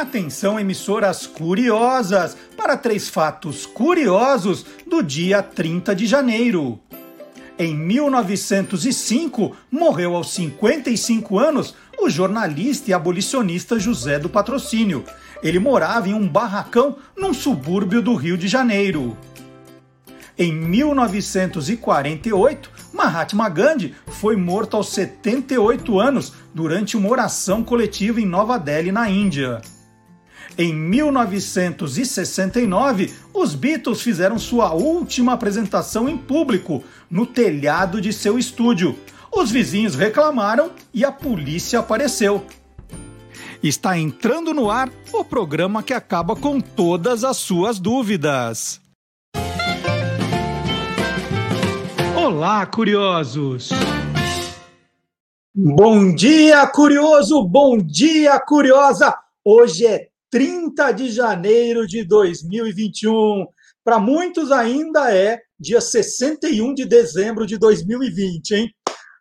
Atenção, emissoras curiosas, para três fatos curiosos do dia 30 de janeiro. Em 1905, morreu aos 55 anos o jornalista e abolicionista José do Patrocínio. Ele morava em um barracão num subúrbio do Rio de Janeiro. Em 1948, Mahatma Gandhi foi morto aos 78 anos durante uma oração coletiva em Nova Delhi, na Índia. Em 1969, os Beatles fizeram sua última apresentação em público no telhado de seu estúdio. Os vizinhos reclamaram e a polícia apareceu. Está entrando no ar o programa que acaba com todas as suas dúvidas. Olá, curiosos! Bom dia, curioso! Bom dia, curiosa! Hoje é 30 de janeiro de 2021. Para muitos ainda é dia 61 de dezembro de 2020, hein?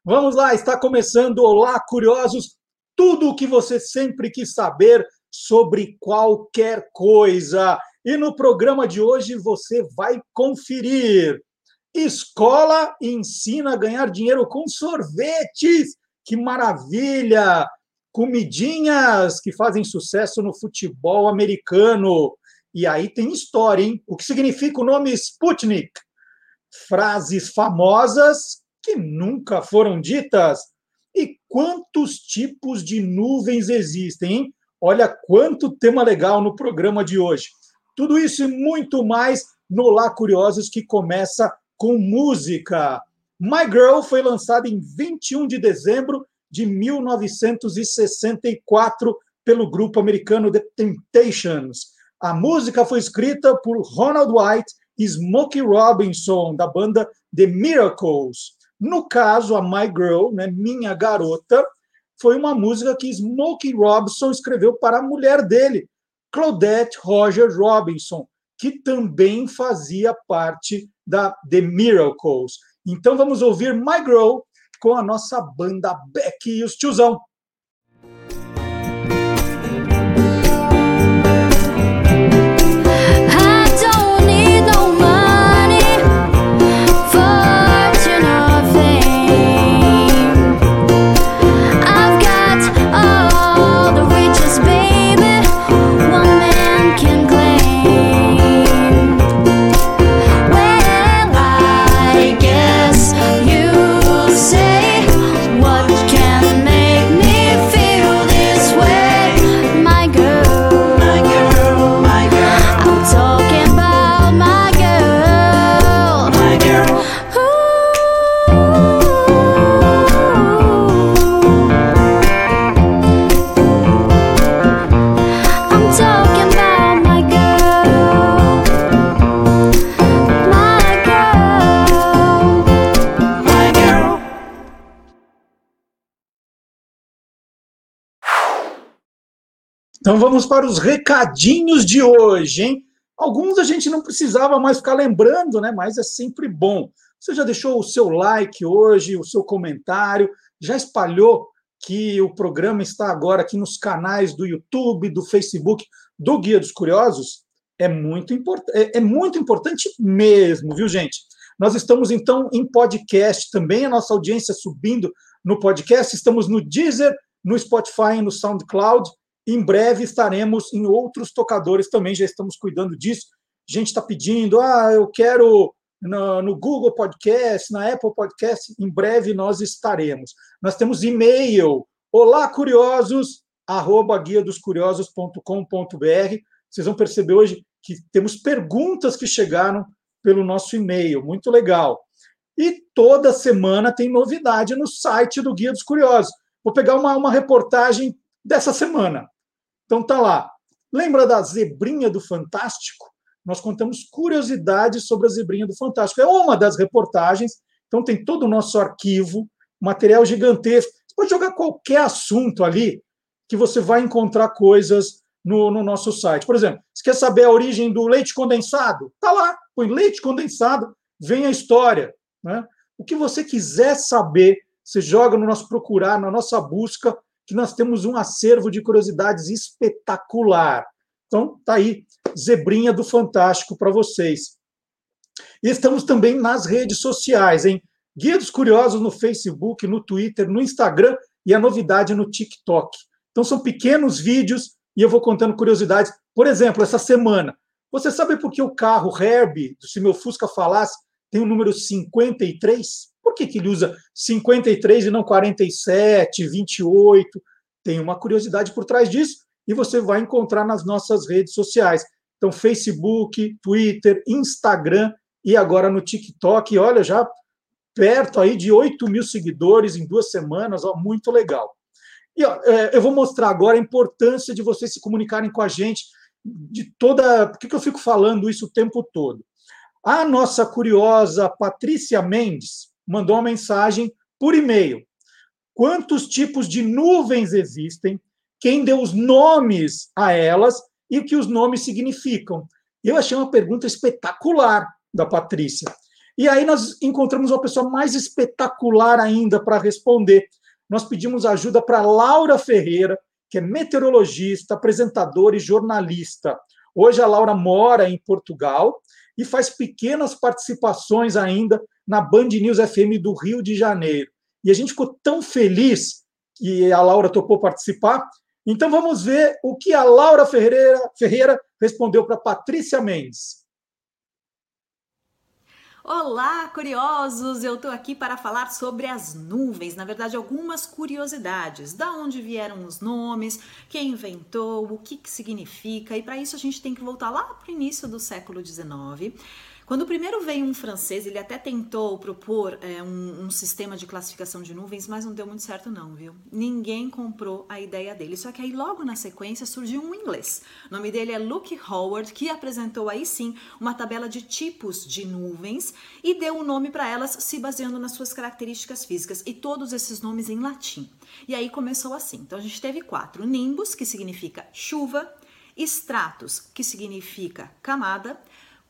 Vamos lá, está começando Olá Curiosos, tudo o que você sempre quis saber sobre qualquer coisa. E no programa de hoje você vai conferir. Escola ensina a ganhar dinheiro com sorvetes. Que maravilha! Comidinhas que fazem sucesso no futebol americano. E aí tem história, hein? O que significa o nome Sputnik? Frases famosas que nunca foram ditas. E quantos tipos de nuvens existem, hein? Olha quanto tema legal no programa de hoje. Tudo isso e muito mais no Lá Curiosos, que começa com música. My Girl foi lançada em 21 de dezembro de 1964 pelo grupo americano The Temptations. A música foi escrita por Ronald White e Smokey Robinson, da banda The Miracles. No caso, a My Girl, né, Minha Garota, foi uma música que Smokey Robinson escreveu para a mulher dele, Claudette Roger Robinson, que também fazia parte da The Miracles. Então vamos ouvir My Girl com a nossa banda Beck e os Tiozão. Então vamos para os recadinhos de hoje, hein? Alguns a gente não precisava mais ficar lembrando, né? Mas é sempre bom. Você já deixou o seu like hoje, o seu comentário, já espalhou que o programa está agora aqui nos canais do YouTube, do Facebook, do Guia dos Curiosos? É muito, import é, é muito importante mesmo, viu, gente? Nós estamos, então, em podcast também, a nossa audiência subindo no podcast. Estamos no Deezer, no Spotify e no SoundCloud. Em breve estaremos em outros tocadores também, já estamos cuidando disso. Gente está pedindo, ah, eu quero no, no, Google Podcast, na Apple Podcast, em breve nós estaremos. Nós temos e-mail, olá curiosos, arroba guia dos curiosos.com.br. Vocês vão perceber hoje que temos perguntas que chegaram pelo nosso e-mail, muito legal. E toda semana tem novidade no site do Guia dos Curiosos. Vou pegar uma, uma reportagem dessa semana. Então tá lá. Lembra da zebrinha do Fantástico? Nós contamos curiosidades sobre a zebrinha do Fantástico. É uma das reportagens. Então tem todo o nosso arquivo, material gigantesco. Você pode jogar qualquer assunto ali que você vai encontrar coisas no, no nosso site. Por exemplo, você quer saber a origem do leite condensado? Tá lá, põe leite condensado, vem a história. Né? O que você quiser saber, você joga no nosso procurar, na nossa busca, que nós temos um acervo de curiosidades espetacular. Então, tá aí, zebrinha do Fantástico para vocês. E estamos também nas redes sociais, hein? Guia dos Curiosos no Facebook, no Twitter, no Instagram e a novidade no TikTok. Então, são pequenos vídeos e eu vou contando curiosidades. Por exemplo, essa semana, você sabe por que o carro Herbie, se meu Fusca falasse, tem o número 53? Por que, que ele usa 53 e não 47, 28? Tem uma curiosidade por trás disso e você vai encontrar nas nossas redes sociais. Então, Facebook, Twitter, Instagram e agora no TikTok. olha, já perto aí de 8 mil seguidores em duas semanas, ó, muito legal. E ó, é, eu vou mostrar agora a importância de vocês se comunicarem com a gente de toda. Por que, que eu fico falando isso o tempo todo? A nossa curiosa Patrícia Mendes mandou uma mensagem por e-mail. Quantos tipos de nuvens existem? Quem deu os nomes a elas e o que os nomes significam? Eu achei uma pergunta espetacular da Patrícia. E aí nós encontramos uma pessoa mais espetacular ainda para responder. Nós pedimos ajuda para Laura Ferreira, que é meteorologista, apresentadora e jornalista. Hoje a Laura mora em Portugal e faz pequenas participações ainda na Band News FM do Rio de Janeiro. E a gente ficou tão feliz que a Laura topou participar. Então vamos ver o que a Laura Ferreira, Ferreira respondeu para Patrícia Mendes. Olá, curiosos! Eu estou aqui para falar sobre as nuvens, na verdade, algumas curiosidades. Da onde vieram os nomes, quem inventou, o que, que significa, e para isso a gente tem que voltar lá para o início do século XIX quando primeiro veio um francês, ele até tentou propor é, um, um, sistema de classificação de nuvens, mas não deu muito certo não, viu? Ninguém comprou a ideia dele. Só que aí logo na sequência surgiu um inglês. O nome dele é Luke Howard, que apresentou aí sim uma tabela de tipos de nuvens e deu o um nome para elas se baseando nas suas características físicas e todos esses nomes em latim. E aí começou assim. Então a gente teve quatro: nimbus, que significa chuva, stratus, que significa camada,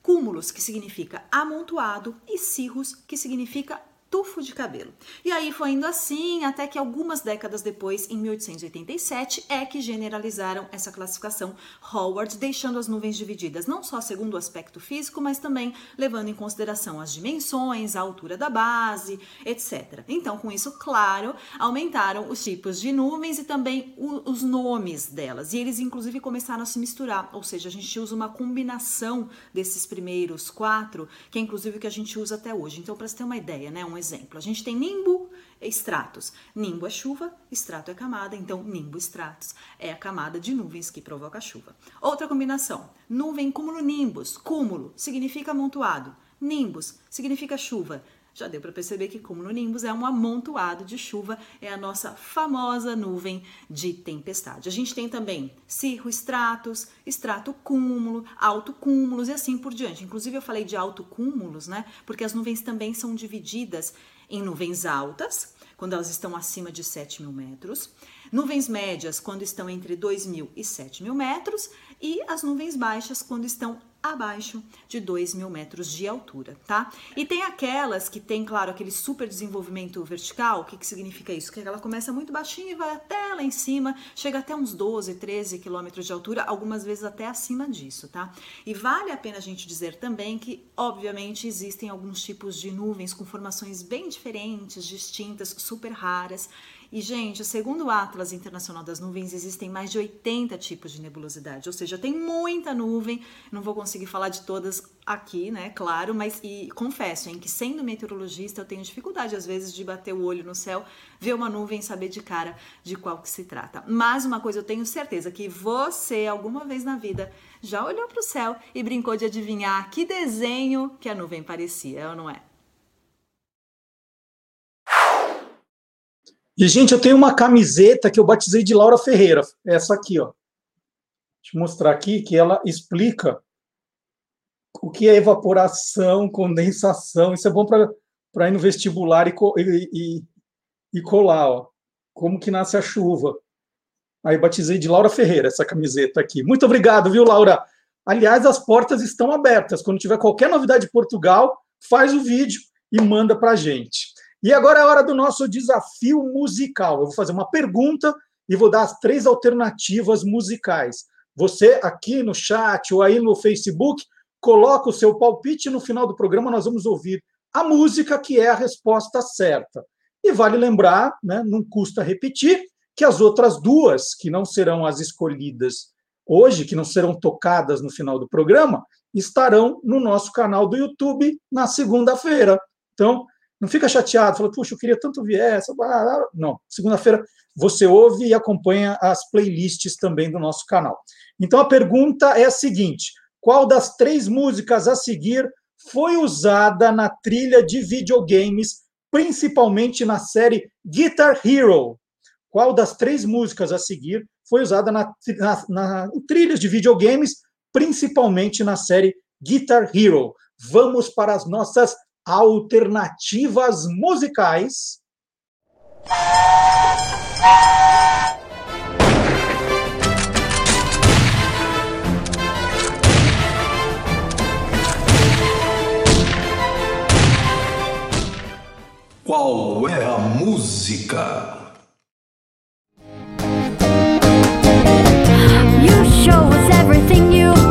cúmulos, que significa amontoado, e cirrus, que significa tufo de cabelo. E aí foi indo assim até que algumas décadas depois, em 1887, é que generalizaram essa classificação Howard, deixando as nuvens divididas não só segundo o aspecto físico, mas também levando em consideração as dimensões, a altura da base, etc. Então, com isso, claro, aumentaram os tipos de nuvens e também o, os nomes delas. E eles, inclusive, começaram a se misturar, ou seja, a gente usa uma combinação desses primeiros quatro, que é inclusive o que a gente usa até hoje. Então, para você ter uma ideia, né, um exemplo. A gente tem nimbo e stratos. Nimbo é chuva, estrato é camada, então nimbo stratos é a camada de nuvens que provoca chuva. Outra combinação: nuvem cúmulo nimbus. Cúmulo significa amontoado. Nimbus significa chuva. Já deu para perceber que cumulonimbus é um amontoado de chuva, é a nossa famosa nuvem de tempestade. A gente tem também cirro estratos, estrato cúmulo, alto cúmulos e assim por diante. Inclusive eu falei de alto cúmulos, né? Porque as nuvens também são divididas em nuvens altas, quando elas estão acima de 7 mil metros, nuvens médias quando estão entre 2 mil e 7 mil metros, e as nuvens baixas quando estão abaixo de 2 mil metros de altura, tá? E tem aquelas que tem, claro, aquele super desenvolvimento vertical. O que, que significa isso? Que ela começa muito baixinho e vai até lá em cima, chega até uns 12, 13 quilômetros de altura, algumas vezes até acima disso, tá? E vale a pena a gente dizer também que, obviamente, existem alguns tipos de nuvens com formações bem diferentes, distintas, super raras e, gente, segundo o Atlas Internacional das Nuvens, existem mais de 80 tipos de nebulosidade, ou seja, tem muita nuvem. Não vou conseguir falar de todas aqui, né? Claro, mas e confesso, em que sendo meteorologista, eu tenho dificuldade às vezes de bater o olho no céu, ver uma nuvem e saber de cara de qual que se trata. Mas uma coisa eu tenho certeza que você alguma vez na vida já olhou para o céu e brincou de adivinhar que desenho que a nuvem parecia, ou não é? E, gente, eu tenho uma camiseta que eu batizei de Laura Ferreira. Essa aqui, ó. Deixa eu mostrar aqui que ela explica o que é evaporação, condensação. Isso é bom para ir no vestibular e, e, e, colar, ó. Como que nasce a chuva. Aí batizei de Laura Ferreira essa camiseta aqui. Muito obrigado, viu, Laura? Aliás, as portas estão abertas. Quando tiver qualquer novidade de Portugal, faz o vídeo e manda para a gente. E agora é a hora do nosso desafio musical. Eu vou fazer uma pergunta e vou dar as três alternativas musicais. Você aqui no chat ou aí no Facebook, coloca o seu palpite no final do programa nós vamos ouvir a música que é a resposta certa. E vale lembrar, né, não custa repetir, que as outras duas, que não serão as escolhidas hoje, que não serão tocadas no final do programa, estarão no nosso canal do YouTube na segunda-feira. Então, não fica chateado, fala, puxa, eu queria tanto ver essa. Não, segunda-feira você ouve e acompanha as playlists também do nosso canal. Então, a pergunta é a seguinte: qual das três músicas a seguir foi usada na trilha de videogames, principalmente na série Guitar Hero? Qual das três músicas a seguir foi usada na, na, na trilhas de videogames, principalmente na série Guitar Hero? Vamos para as nossas alternativas musicais. Qual é a música? Então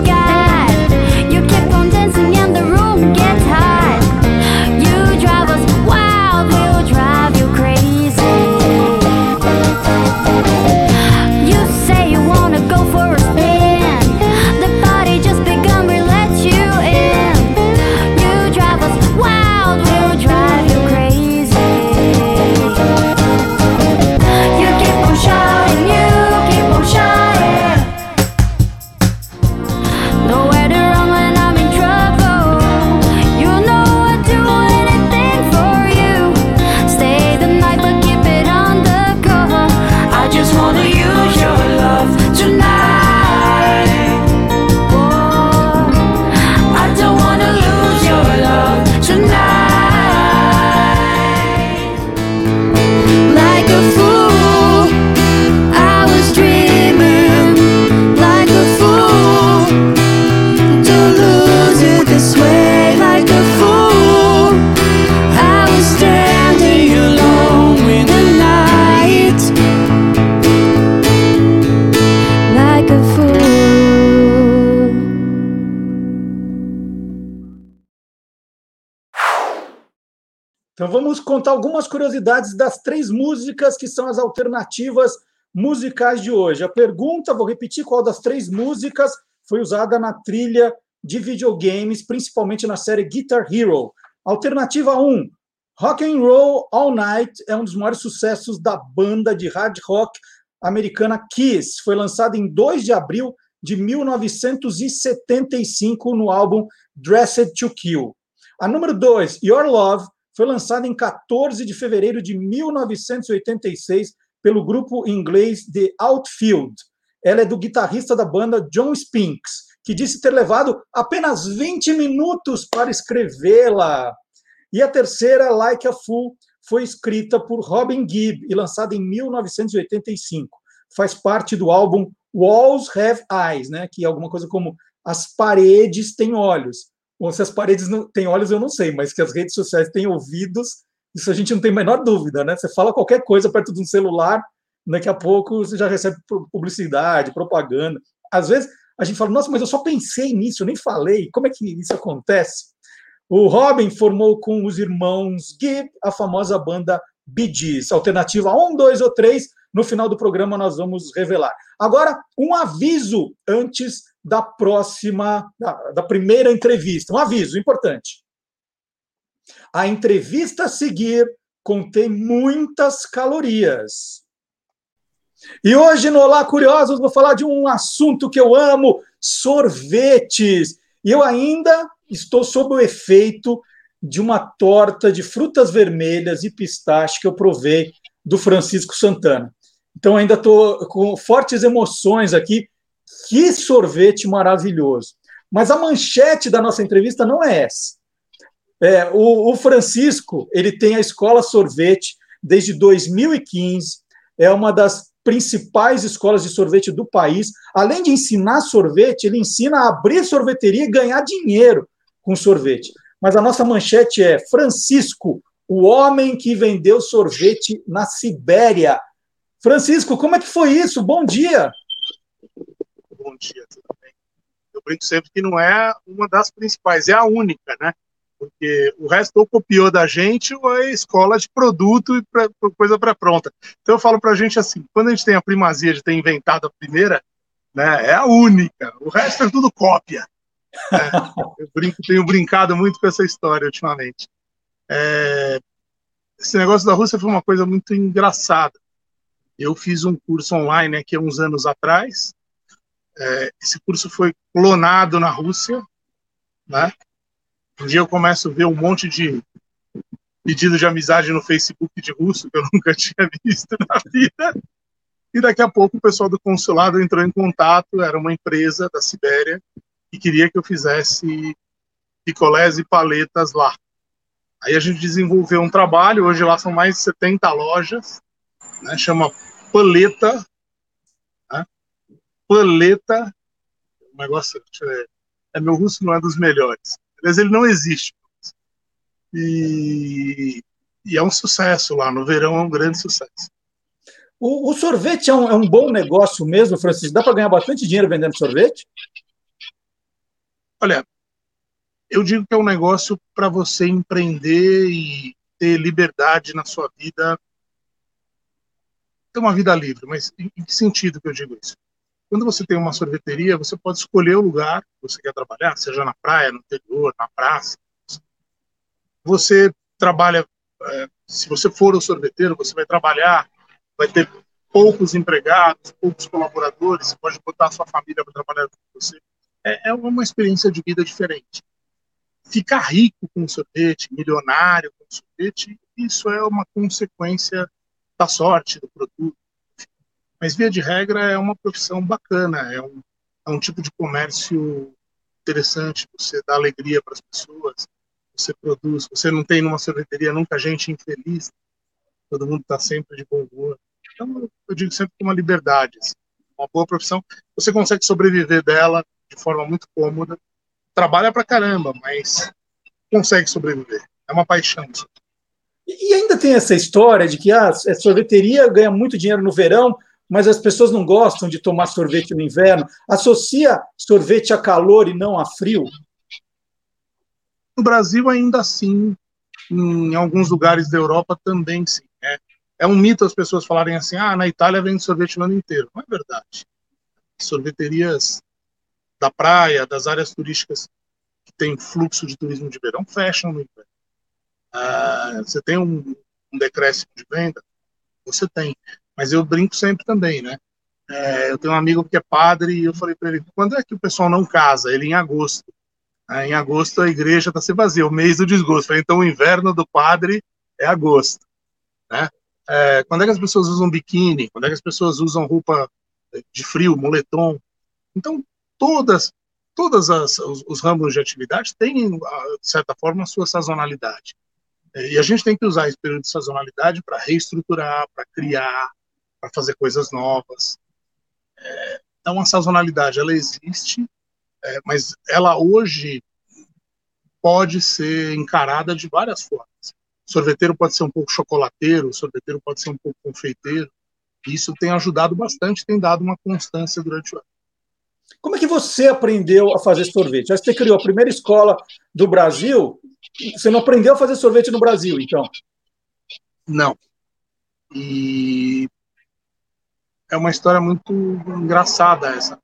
vamos contar algumas curiosidades das três músicas que são as alternativas musicais de hoje. A pergunta, vou repetir qual das três músicas foi usada na trilha de videogames, principalmente na série Guitar Hero. Alternativa 1, Rock and Roll All Night é um dos maiores sucessos da banda de hard rock americana Kiss. Foi lançado em 2 de abril de 1975 no álbum Dressed to Kill. A número 2, Your Love, foi lançada em 14 de fevereiro de 1986 pelo grupo inglês The Outfield. Ela é do guitarrista da banda John Spinks, que disse ter levado apenas 20 minutos para escrevê-la. E a terceira, Like a Fool, foi escrita por Robin Gibb e lançada em 1985. Faz parte do álbum Walls Have Eyes, né, que é alguma coisa como As Paredes Têm Olhos. Ou se as paredes não têm olhos, eu não sei, mas que as redes sociais têm ouvidos, isso a gente não tem a menor dúvida, né? Você fala qualquer coisa perto de um celular, daqui a pouco você já recebe publicidade, propaganda. Às vezes a gente fala, nossa, mas eu só pensei nisso, eu nem falei, como é que isso acontece? O Robin formou com os irmãos Gibb a famosa banda Bee Gees, alternativa 1, 2 ou 3. No final do programa nós vamos revelar. Agora, um aviso antes da próxima, da, da primeira entrevista. Um aviso importante. A entrevista a seguir contém muitas calorias. E hoje no Olá Curiosos vou falar de um assunto que eu amo, sorvetes. E eu ainda estou sob o efeito de uma torta de frutas vermelhas e pistache que eu provei do Francisco Santana. Então ainda estou com fortes emoções aqui que sorvete maravilhoso. Mas a manchete da nossa entrevista não é essa. É, o, o Francisco ele tem a escola sorvete desde 2015, é uma das principais escolas de sorvete do país. Além de ensinar sorvete, ele ensina a abrir sorveteria e ganhar dinheiro com sorvete. Mas a nossa manchete é Francisco, o homem que vendeu sorvete na Sibéria. Francisco, como é que foi isso? Bom dia. Bom dia, tudo bem? Eu brinco sempre que não é uma das principais, é a única, né? Porque o resto ou copiou da gente ou é escola de produto e pra, coisa para pronta. Então eu falo para a gente assim, quando a gente tem a primazia de ter inventado a primeira, né, é a única. O resto é tudo cópia. É, eu brinco, tenho brincado muito com essa história ultimamente. É, esse negócio da Rússia foi uma coisa muito engraçada. Eu fiz um curso online aqui há uns anos atrás. É, esse curso foi clonado na Rússia, né? Um dia eu começo a ver um monte de pedido de amizade no Facebook de russo que eu nunca tinha visto na vida. E daqui a pouco o pessoal do consulado entrou em contato, era uma empresa da Sibéria que queria que eu fizesse picolés e paletas lá. Aí a gente desenvolveu um trabalho, hoje lá são mais de 70 lojas, né, chama Paleta. Paleta, o negócio, é, meu russo não é dos melhores. Aliás, ele não existe. E, e, é um sucesso lá, no verão é um grande sucesso. O, o sorvete é um, é um, bom negócio mesmo, Francisco? Dá para ganhar bastante dinheiro vendendo sorvete? Olha, eu digo que é um negócio para você empreender e ter liberdade na sua vida, ter uma vida livre. Mas em que sentido que eu digo isso? Quando você tem uma sorveteria, você pode escolher o lugar que você quer trabalhar, seja na praia, no interior, na praça. Você trabalha, é, se você for o sorveteiro, você vai trabalhar, vai ter poucos empregados, poucos colaboradores, você pode botar a sua família para trabalhar com você. É, é uma experiência de vida diferente. Ficar rico com sorvete, milionário com sorvete, isso é uma consequência da sorte do produto mas, via de regra, é uma profissão bacana, é um, é um tipo de comércio interessante, você dá alegria para as pessoas, você produz, você não tem numa sorveteria nunca gente infeliz, todo mundo está sempre de bom humor. Então, eu digo sempre com uma liberdade, assim, uma boa profissão, você consegue sobreviver dela de forma muito cômoda, trabalha para caramba, mas consegue sobreviver. É uma paixão. E ainda tem essa história de que ah, a sorveteria ganha muito dinheiro no verão, mas as pessoas não gostam de tomar sorvete no inverno. Associa sorvete a calor e não a frio? No Brasil, ainda assim, em alguns lugares da Europa também sim. É, é um mito as pessoas falarem assim: ah, na Itália vende sorvete o ano inteiro. Não é verdade. Sorveterias da praia, das áreas turísticas que tem fluxo de turismo de verão, fecham no inverno. Ah, você tem um, um decréscimo de venda? Você tem. Mas eu brinco sempre também, né? É, eu tenho um amigo que é padre e eu falei para ele: quando é que o pessoal não casa? Ele em agosto. É, em agosto a igreja está se vazia, o mês do desgosto. Falei, então o inverno do padre é agosto. Né? É, quando é que as pessoas usam biquíni? Quando é que as pessoas usam roupa de frio, moletom? Então, todas, todas as, os, os ramos de atividade têm, de certa forma, a sua sazonalidade. E a gente tem que usar esse período de sazonalidade para reestruturar, para criar, para fazer coisas novas. É, então, a sazonalidade, ela existe, é, mas ela hoje pode ser encarada de várias formas. O sorveteiro pode ser um pouco chocolateiro, o sorveteiro pode ser um pouco confeiteiro. Isso tem ajudado bastante, tem dado uma constância durante o ano. Como é que você aprendeu a fazer sorvete? Você criou a primeira escola do Brasil. Você não aprendeu a fazer sorvete no Brasil, então? Não. E é uma história muito engraçada essa.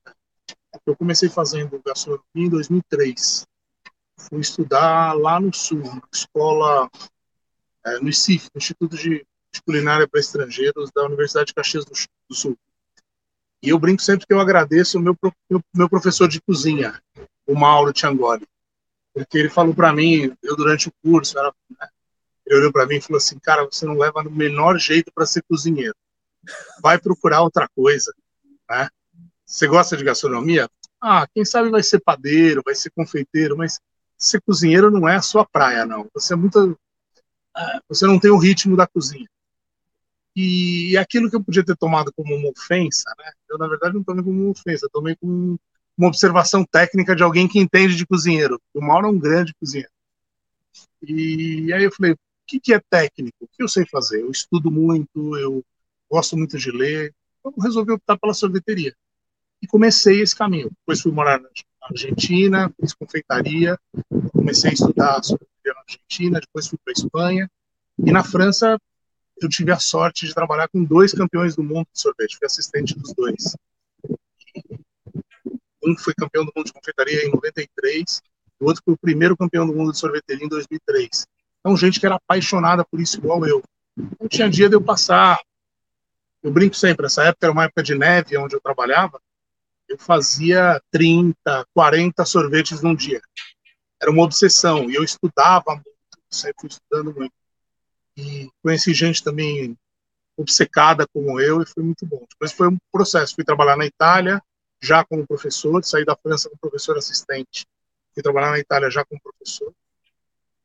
Eu comecei fazendo gastronomia em 2003. Fui estudar lá no Sul, na escola, é, no ICIF, Instituto de, Culinária para Estrangeiros da Universidade de Caxias do, Sul. E eu brinco sempre que eu agradeço o meu, meu, meu professor de cozinha, o Mauro Tiangoli, porque ele falou para mim, eu durante o curso, era, né, ele olhou para mim e falou assim, cara, você não leva no menor jeito para ser cozinheiro vai procurar outra coisa. Né? Você gosta de gastronomia? Ah, quem sabe vai ser padeiro, vai ser confeiteiro, mas ser cozinheiro não é a sua praia, não. Você é muito, é, você não tem o ritmo da cozinha. E aquilo que eu podia ter tomado como uma ofensa, né? Eu na verdade não tomei como uma ofensa, tomei como uma observação técnica de alguém que entende de cozinheiro. O Mauro é um grande cozinheiro. E aí eu falei, o que, que é técnico? O que eu sei fazer? Eu estudo muito, eu gosto muito de ler, então resolvi optar pela sorveteria. E comecei esse caminho. Depois fui morar na Argentina, fiz confeitaria, comecei a estudar sorveteria na Argentina, depois fui para a Espanha. E na França, eu tive a sorte de trabalhar com dois campeões do mundo de sorvete, fui assistente dos dois. Um foi campeão do mundo de confeitaria em 93, o outro foi o primeiro campeão do mundo de sorveteria em 2003. Então, gente que era apaixonada por isso, igual eu. Não tinha dia de eu passar. Eu brinco sempre, essa época era uma época de neve, onde eu trabalhava. Eu fazia 30, 40 sorvetes num dia. Era uma obsessão. E eu estudava muito, sempre fui estudando muito. E conheci gente também obcecada como eu e foi muito bom. Depois foi um processo. Fui trabalhar na Itália, já como professor, saí da França como professor assistente. Fui trabalhar na Itália já como professor.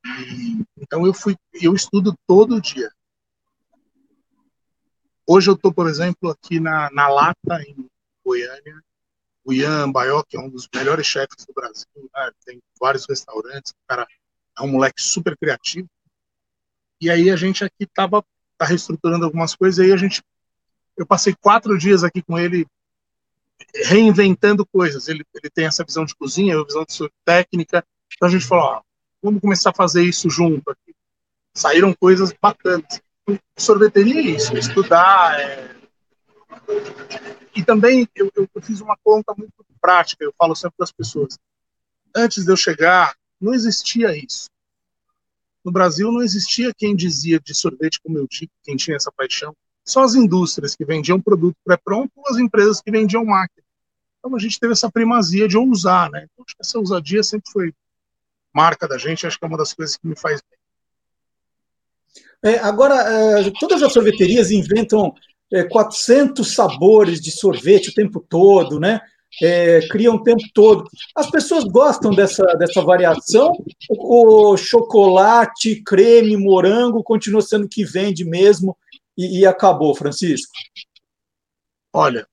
E, então eu fui, eu estudo todo dia. Hoje eu estou, por exemplo, aqui na, na Lata, em Goiânia. O Ian Baioc, que é um dos melhores chefes do Brasil, né? tem vários restaurantes, o cara é um moleque super criativo. E aí a gente aqui estava tá reestruturando algumas coisas, e aí a gente, eu passei quatro dias aqui com ele reinventando coisas. Ele, ele tem essa visão de cozinha, eu visão de técnica. Então a gente falou, ó, vamos começar a fazer isso junto aqui. Saíram coisas bacanas. Sorveteria é isso, estudar. É... E também eu, eu, fiz uma conta muito prática, eu falo sempre para as pessoas. Antes de eu chegar, não existia isso. No Brasil não existia quem dizia de sorvete como eu digo, quem tinha essa paixão. Só as indústrias que vendiam produto pré-pronto ou as empresas que vendiam máquina. Então a gente teve essa primazia de ousar, né? Então, acho que essa ousadia sempre foi marca da gente, acho que é uma das coisas que me faz bem. É, agora, é, todas as sorveterias inventam é, 400 sabores de sorvete o tempo todo, né? é, criam o tempo todo. As pessoas gostam dessa, dessa variação? O, chocolate, creme, morango continua sendo o que vende mesmo e, e acabou, Francisco? Olha,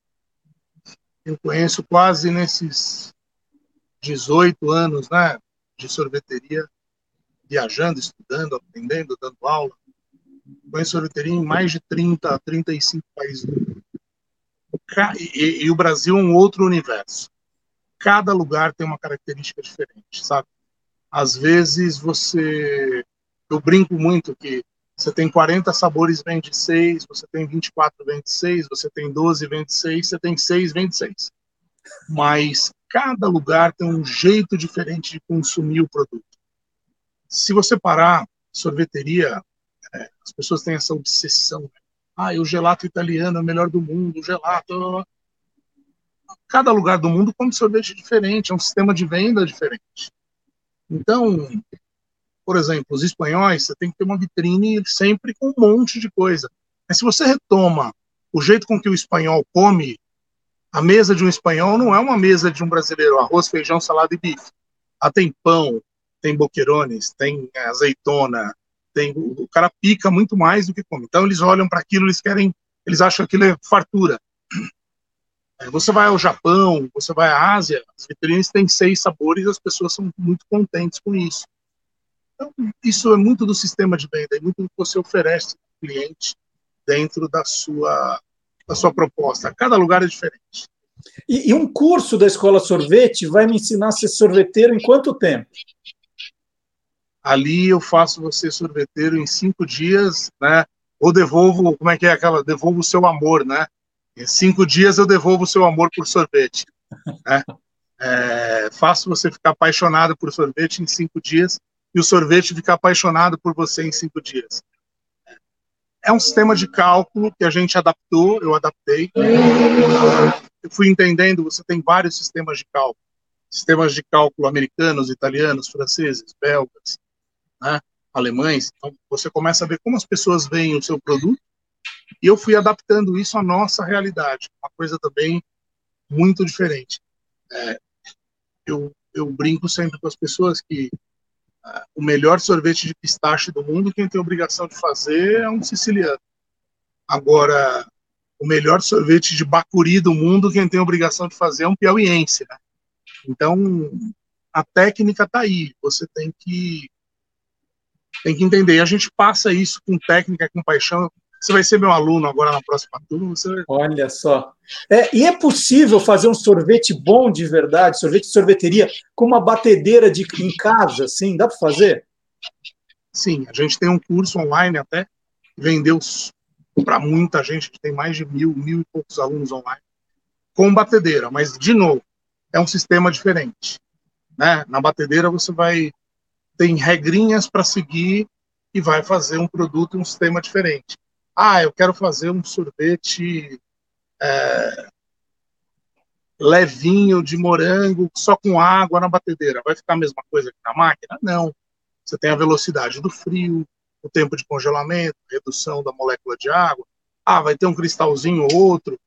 eu conheço quase nesses 18 anos né, de sorveteria, viajando, estudando, aprendendo, dando aula. Conheço sorveteria em mais de 30, 35 países do mundo e, e, o Brasil é um outro universo. Cada lugar tem uma característica diferente, sabe? Às vezes você. Eu brinco muito que você tem 40 sabores, vende 6, você tem 24, vende 6, você tem 12, vende 6, você tem 6, vende 6. Mas cada lugar tem um jeito diferente de consumir o produto. Se você parar, sorveteria, é, as pessoas têm essa obsessão. Ah, o gelato italiano é o melhor do mundo, o gelato. Cada lugar do mundo come sorvete diferente, é um sistema de venda diferente. Então, por exemplo, os espanhóis, você tem que ter uma vitrine sempre com um monte de coisa. Mas se você retoma o jeito com que o espanhol come, a mesa de um espanhol não é uma mesa de um brasileiro, arroz, feijão, salada e bife. Lá tem pão, tem boquerones, tem azeitona, tem, o cara pica muito mais do que come. Então eles olham para aquilo, eles querem, eles acham que aquilo é fartura. Você vai ao Japão, você vai à Ásia, as vitrines têm seis sabores e as pessoas são muito contentes com isso. Então, isso é muito do sistema de venda, é muito do que você oferece ao cliente dentro da sua, da sua proposta. Cada lugar é diferente. E, e um curso da Escola Sorvete vai me ensinar a ser sorveteiro em quanto tempo? Ali eu faço você sorveteiro em cinco dias, né? Ou devolvo, como é que é aquela? Devolvo o seu amor, né? Em cinco dias eu devolvo o seu amor por sorvete. Né? É, faço você ficar apaixonado por sorvete em cinco dias e o sorvete ficar apaixonado por você em cinco dias. É um sistema de cálculo que a gente adaptou, eu adaptei. Eu fui entendendo, você tem vários sistemas de cálculo. Sistemas de cálculo americanos, italianos, franceses, belgas, né, alemães. Então, você começa a ver como as pessoas veem o seu produto. E eu fui adaptando isso à nossa realidade, uma coisa também muito diferente. É, eu, eu brinco sempre com as pessoas que uh, o melhor sorvete de pistache do mundo, quem tem obrigação de fazer é um siciliano. Agora, o melhor sorvete de bacuri do mundo, quem tem obrigação de fazer é um piauiense. Né? Então, a técnica está aí. Você tem que tem que entender. A gente passa isso com técnica, com paixão. Você vai ser meu aluno agora na próxima turma. Você... Olha só. É, e é possível fazer um sorvete bom de verdade, sorvete de sorveteria, com uma batedeira de, em casa, sim? Dá para fazer? Sim, a gente tem um curso online até, vendeu para muita gente, que tem mais de mil, mil e poucos alunos online, com batedeira. Mas, de novo, é um sistema diferente. Né? Na batedeira você vai tem regrinhas para seguir e vai fazer um produto, um sistema diferente. Ah, eu quero fazer um sorvete é, levinho de morango só com água na batedeira. Vai ficar a mesma coisa que na máquina? Não. Você tem a velocidade do frio, o tempo de congelamento, redução da molécula de água. Ah, vai ter um cristalzinho ou outro.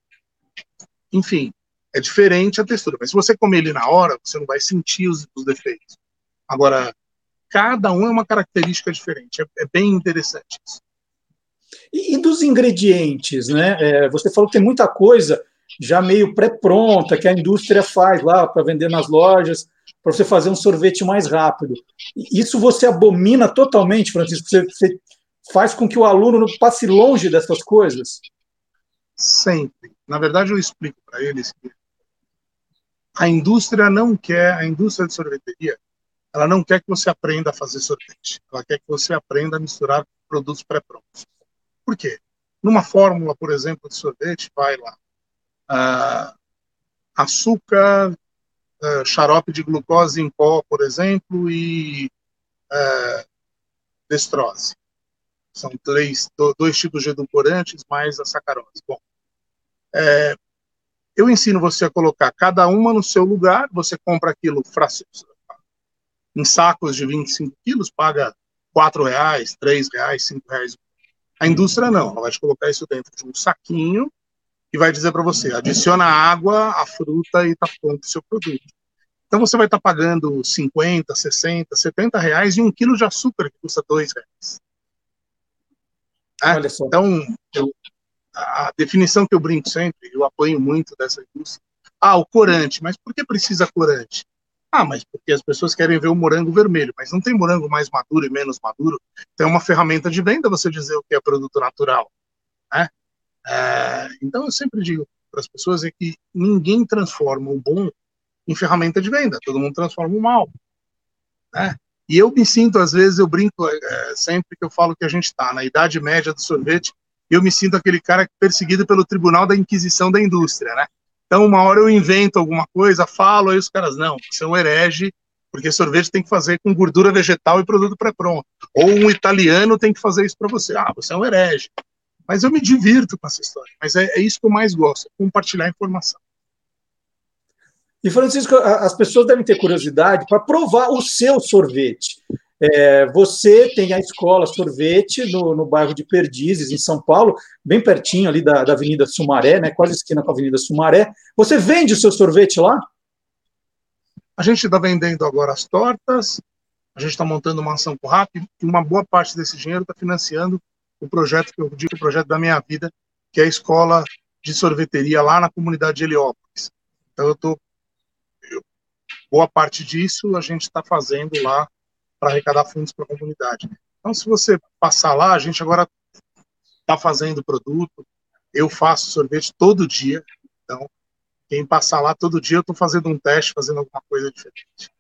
Enfim, é diferente a textura. Mas se você comer ele na hora, você não vai sentir os, os defeitos. Agora, cada um é uma característica diferente. É, é bem interessante isso. E, e dos ingredientes, né? É, você falou que tem muita coisa já meio pré-pronta que a indústria faz lá para vender nas lojas, para você fazer um sorvete mais rápido. Isso você abomina totalmente, Francisco? Você, você faz com que o aluno passe longe dessas coisas? Sempre. Na verdade, eu explico para eles que a indústria não quer, a indústria de sorveteria, ela não quer que você aprenda a fazer sorvete. Ela quer que você aprenda a misturar produtos pré-prontos. Por quê? Numa fórmula, por exemplo, de sorvete, vai lá uh, açúcar, uh, xarope de glucose em pó, por exemplo, e uh, destrose. São três, dois tipos de edulcorantes mais a sacarose. Bom, é, eu ensino você a colocar cada uma no seu lugar, você compra aquilo em sacos de 25 quilos, paga quatro reais, três reais, cinco reais a indústria não, ela vai te colocar isso dentro de um saquinho e vai dizer para você, adiciona água, a fruta e está pronto o seu produto. Então você vai estar tá pagando 50, 60, 70 reais e um quilo de açúcar que custa dois reais. É? Então, eu, a definição que eu brinco sempre, eu apoio muito dessa indústria. Ah, o corante, mas por que precisa corante? Ah, mas porque as pessoas querem ver o morango vermelho, mas não tem morango mais maduro e menos maduro. Então é uma ferramenta de venda você dizer o que é produto natural. Né? É, então eu sempre digo para as pessoas é que ninguém transforma o bom em ferramenta de venda, todo mundo transforma o mal. Né? E eu me sinto, às vezes, eu brinco é, sempre que eu falo que a gente está na idade média do sorvete, eu me sinto aquele cara perseguido pelo tribunal da inquisição da indústria, né? Então, uma hora eu invento alguma coisa, falo, aí os caras, não, você é um herege, porque sorvete tem que fazer com gordura vegetal e produto pré-pronto. Ou um italiano tem que fazer isso para você. Ah, você é um herege. Mas eu me divirto com essa história. Mas é, é isso que eu mais gosto, é compartilhar informação. E Francisco, as pessoas devem ter curiosidade para provar o seu sorvete. É, você tem a escola Sorvete no, no, bairro de Perdizes, em São Paulo, bem pertinho ali da, da Avenida Sumaré, né, quase esquina com a Avenida Sumaré. Você vende o seu sorvete lá? A gente está vendendo agora as tortas, a gente está montando uma ação com o RAP, e uma boa parte desse dinheiro está financiando o projeto que eu digo, o projeto da minha vida, que é a escola de sorveteria lá na comunidade de Heliópolis. Então eu estou boa parte disso a gente está fazendo lá para arrecadar fundos para a comunidade. Então, se você passar lá, a gente agora está fazendo produto, eu faço sorvete todo dia, então, quem passar lá todo dia, eu estou fazendo um teste, fazendo alguma coisa diferente.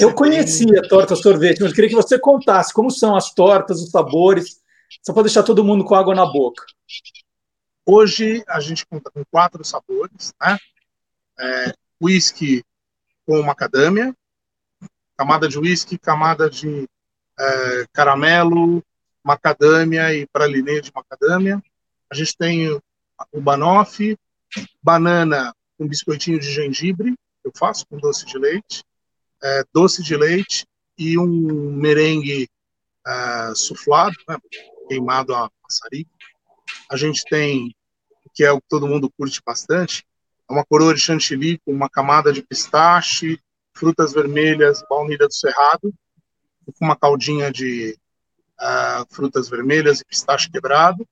eu conhecia bem... torta sorvete, mas queria que você contasse como são as tortas, os sabores, só para deixar todo mundo com água na boca. Hoje a gente conta com quatro sabores, né? É, whisky com macadâmia, camada de whisky, camada de é, caramelo, macadâmia e pralinê de macadâmia. A gente tem o banoffee, banana com biscoitinho de gengibre, eu faço com doce de leite, é, doce de leite e um merengue é, suflado, né, queimado a maçarico. A gente tem que é o que todo mundo curte bastante, é uma coroa de chantilly com uma camada de pistache, frutas vermelhas, baunilha do cerrado, com uma caldinha de uh, frutas vermelhas e pistache quebrado.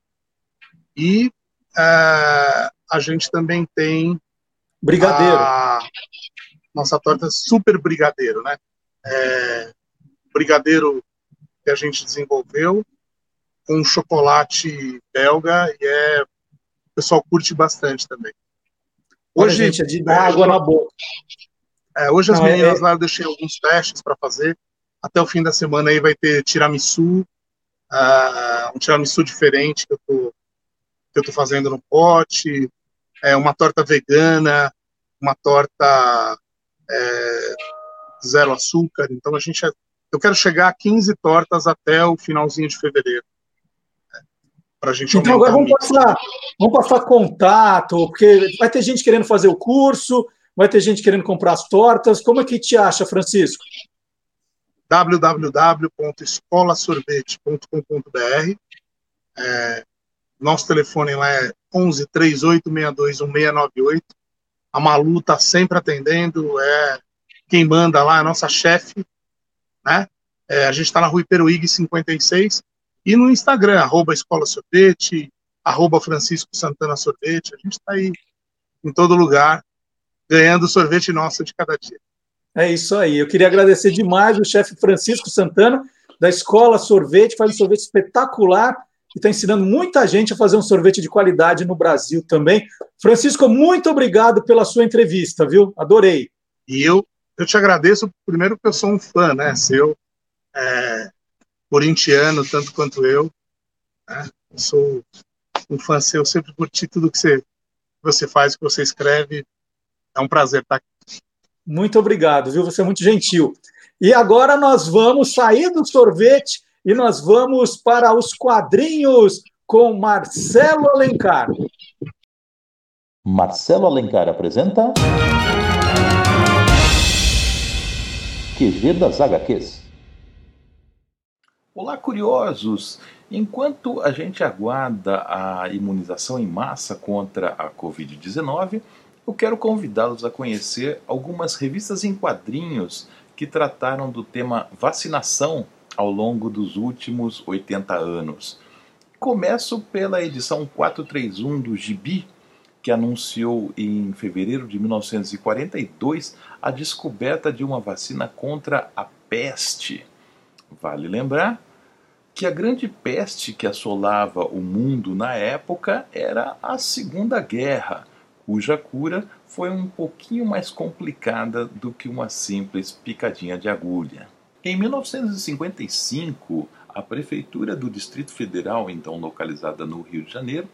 E uh, a gente também tem brigadeiro. A nossa torta super brigadeiro, né? É, brigadeiro que a gente desenvolveu com chocolate belga e é, o pessoal curte bastante também. Hoje, Olha, gente, é de dar água na boca. É, hoje as Não, meninas é... lá eu deixei alguns testes para fazer. Até o fim da semana aí vai ter tiramisu, uh, um tiramisu diferente que eu tô, que eu tô fazendo no pote, é, uma torta vegana, uma torta é, zero açúcar. Então a gente, é, eu quero chegar a 15 tortas até o finalzinho de fevereiro. Pra gente então agora vamos passar, vamos passar contato, porque vai ter gente querendo fazer o curso, vai ter gente querendo comprar as tortas. Como é que te acha, Francisco? www.escolasorvete.com.br é, Nosso telefone lá é 11 3862 1698. A Malu está sempre atendendo, é quem manda lá, a nossa chefe, né? É, a gente está na rua Iperuígue 56 e no Instagram, arroba Escola Sorvete, arroba Francisco Santana Sorvete. A gente está aí em todo lugar, ganhando sorvete nosso de cada dia. É isso aí. Eu queria agradecer demais o chefe Francisco Santana, da Escola Sorvete, faz um sorvete espetacular e está ensinando muita gente a fazer um sorvete de qualidade no Brasil também. Francisco, muito obrigado pela sua entrevista, viu? Adorei. E eu, eu te agradeço, primeiro, porque eu sou um fã, né, seu, é, corintiano, tanto quanto eu. Né? eu sou um fã seu, sempre curti tudo que você, você faz, que você escreve. É um prazer estar aqui. Muito obrigado, viu? Você é muito gentil. E agora nós vamos sair do sorvete e nós vamos para os quadrinhos com Marcelo Alencar. Marcelo Alencar apresenta. QG das HQs. Olá, curiosos! Enquanto a gente aguarda a imunização em massa contra a Covid-19, eu quero convidá-los a conhecer algumas revistas em quadrinhos que trataram do tema vacinação ao longo dos últimos 80 anos. Começo pela edição 431 do Gibi, que anunciou em fevereiro de 1942 a descoberta de uma vacina contra a peste. Vale lembrar que a grande peste que assolava o mundo na época era a Segunda Guerra, cuja cura foi um pouquinho mais complicada do que uma simples picadinha de agulha. Em 1955, a Prefeitura do Distrito Federal, então localizada no Rio de Janeiro,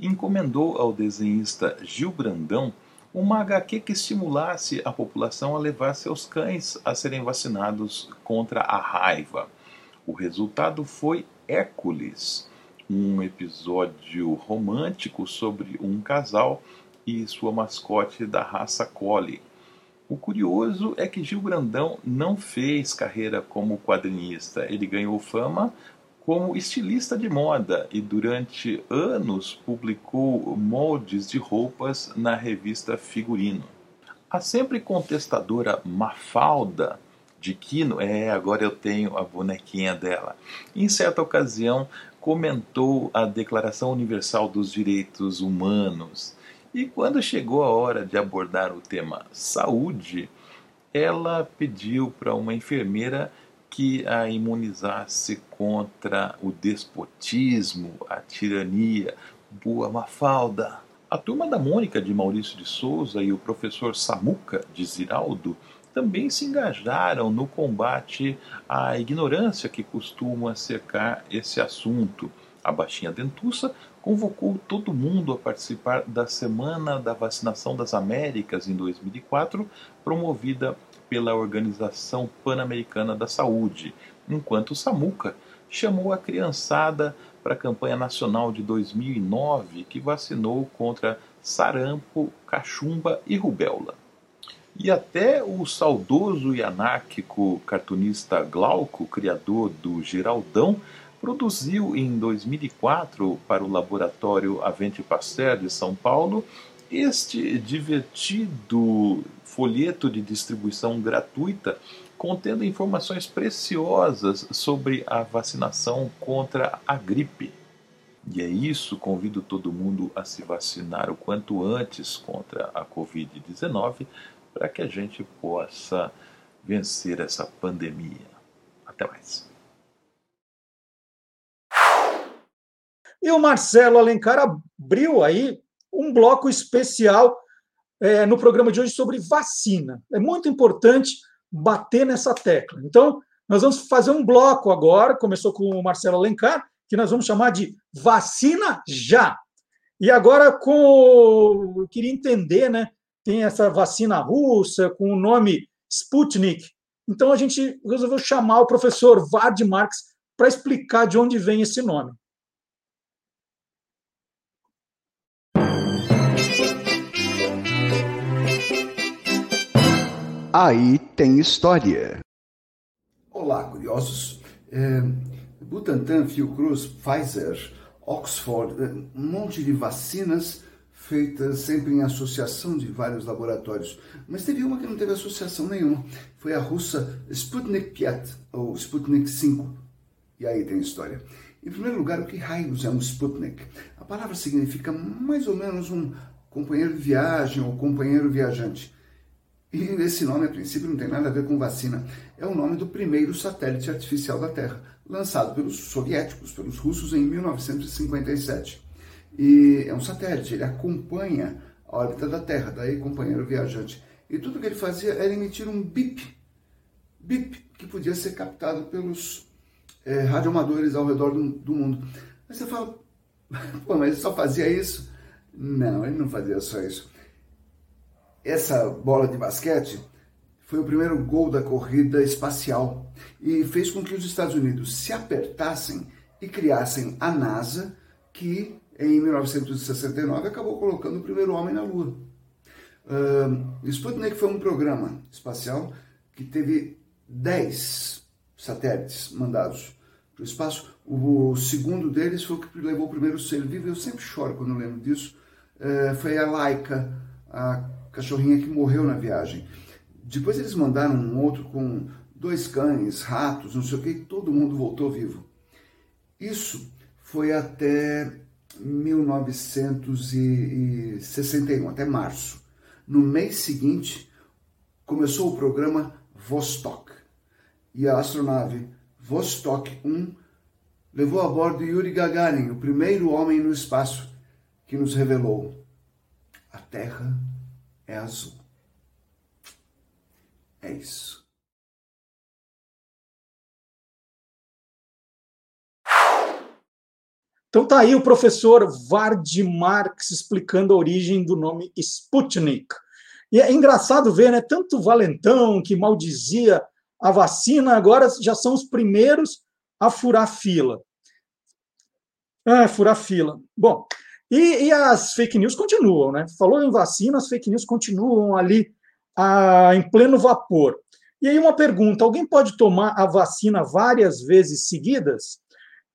encomendou ao desenhista Gil Brandão uma HQ que estimulasse a população a levar seus cães a serem vacinados contra a raiva. O resultado foi Hércules, um episódio romântico sobre um casal e sua mascote da raça Collie. O curioso é que Gil Brandão não fez carreira como quadrinista, ele ganhou fama como estilista de moda e durante anos publicou moldes de roupas na revista Figurino. A sempre contestadora Mafalda de Quino, é, agora eu tenho a bonequinha dela, em certa ocasião comentou a Declaração Universal dos Direitos Humanos e quando chegou a hora de abordar o tema saúde, ela pediu para uma enfermeira que a imunizasse contra o despotismo, a tirania. Boa Mafalda! A turma da Mônica de Maurício de Souza e o professor Samuca de Ziraldo também se engajaram no combate à ignorância que costuma cercar esse assunto. A baixinha dentuça convocou todo mundo a participar da Semana da Vacinação das Américas em 2004, promovida pela Organização Pan-Americana da Saúde, enquanto o Samuca chamou a criançada para a campanha nacional de 2009, que vacinou contra sarampo, cachumba e rubéola. E até o saudoso e anárquico cartunista Glauco, criador do Geraldão, produziu em 2004 para o laboratório Avente Pasteur de São Paulo este divertido folheto de distribuição gratuita contendo informações preciosas sobre a vacinação contra a gripe. E é isso, convido todo mundo a se vacinar o quanto antes contra a Covid-19 para que a gente possa vencer essa pandemia. Até mais. E o Marcelo Alencar abriu aí um bloco especial é, no programa de hoje sobre vacina. É muito importante bater nessa tecla. Então, nós vamos fazer um bloco agora, começou com o Marcelo Alencar, que nós vamos chamar de Vacina Já. E agora, com. Eu queria entender, né? Tem essa vacina russa com o nome Sputnik. Então, a gente resolveu chamar o professor Vard Marx para explicar de onde vem esse nome. Aí tem história. Olá, curiosos. É, Butantan, Fiocruz, Pfizer, Oxford, é, um monte de vacinas feitas sempre em associação de vários laboratórios. Mas teve uma que não teve associação nenhuma. Foi a russa Sputnik 5, ou Sputnik 5. E aí tem história. Em primeiro lugar, o que raios é um Sputnik? A palavra significa mais ou menos um companheiro de viagem ou companheiro viajante. E esse nome, a princípio, não tem nada a ver com vacina. É o nome do primeiro satélite artificial da Terra, lançado pelos soviéticos, pelos russos, em 1957. E é um satélite, ele acompanha a órbita da Terra, daí companheiro viajante. E tudo que ele fazia era emitir um bip, bip, que podia ser captado pelos é, radioamadores ao redor do, do mundo. Aí você fala, pô, mas ele só fazia isso? Não, ele não fazia só isso essa bola de basquete foi o primeiro gol da corrida espacial e fez com que os Estados Unidos se apertassem e criassem a NASA, que em 1969 acabou colocando o primeiro homem na Lua. Uh, Sputnik foi um programa espacial que teve 10 satélites mandados para o espaço. O segundo deles foi o que levou o primeiro ser vivo. Eu sempre choro quando lembro disso. Uh, foi a Laika, a cachorrinha que morreu na viagem. Depois eles mandaram um outro com dois cães, ratos, não sei o que, e todo mundo voltou vivo. Isso foi até 1961, até março. No mês seguinte, começou o programa Vostok. E a astronave Vostok 1 levou a bordo Yuri Gagarin, o primeiro homem no espaço, que nos revelou a Terra é azul. É isso. Então tá aí o professor Vard Marx explicando a origem do nome Sputnik. E é engraçado ver, né? Tanto Valentão que maldizia a vacina, agora já são os primeiros a furar fila. Ah, furar fila. Bom, e, e, as fake news continuam, né? Falou em vacina, as fake news continuam ali ah, em pleno vapor. E aí, uma pergunta: alguém pode tomar a vacina várias vezes seguidas?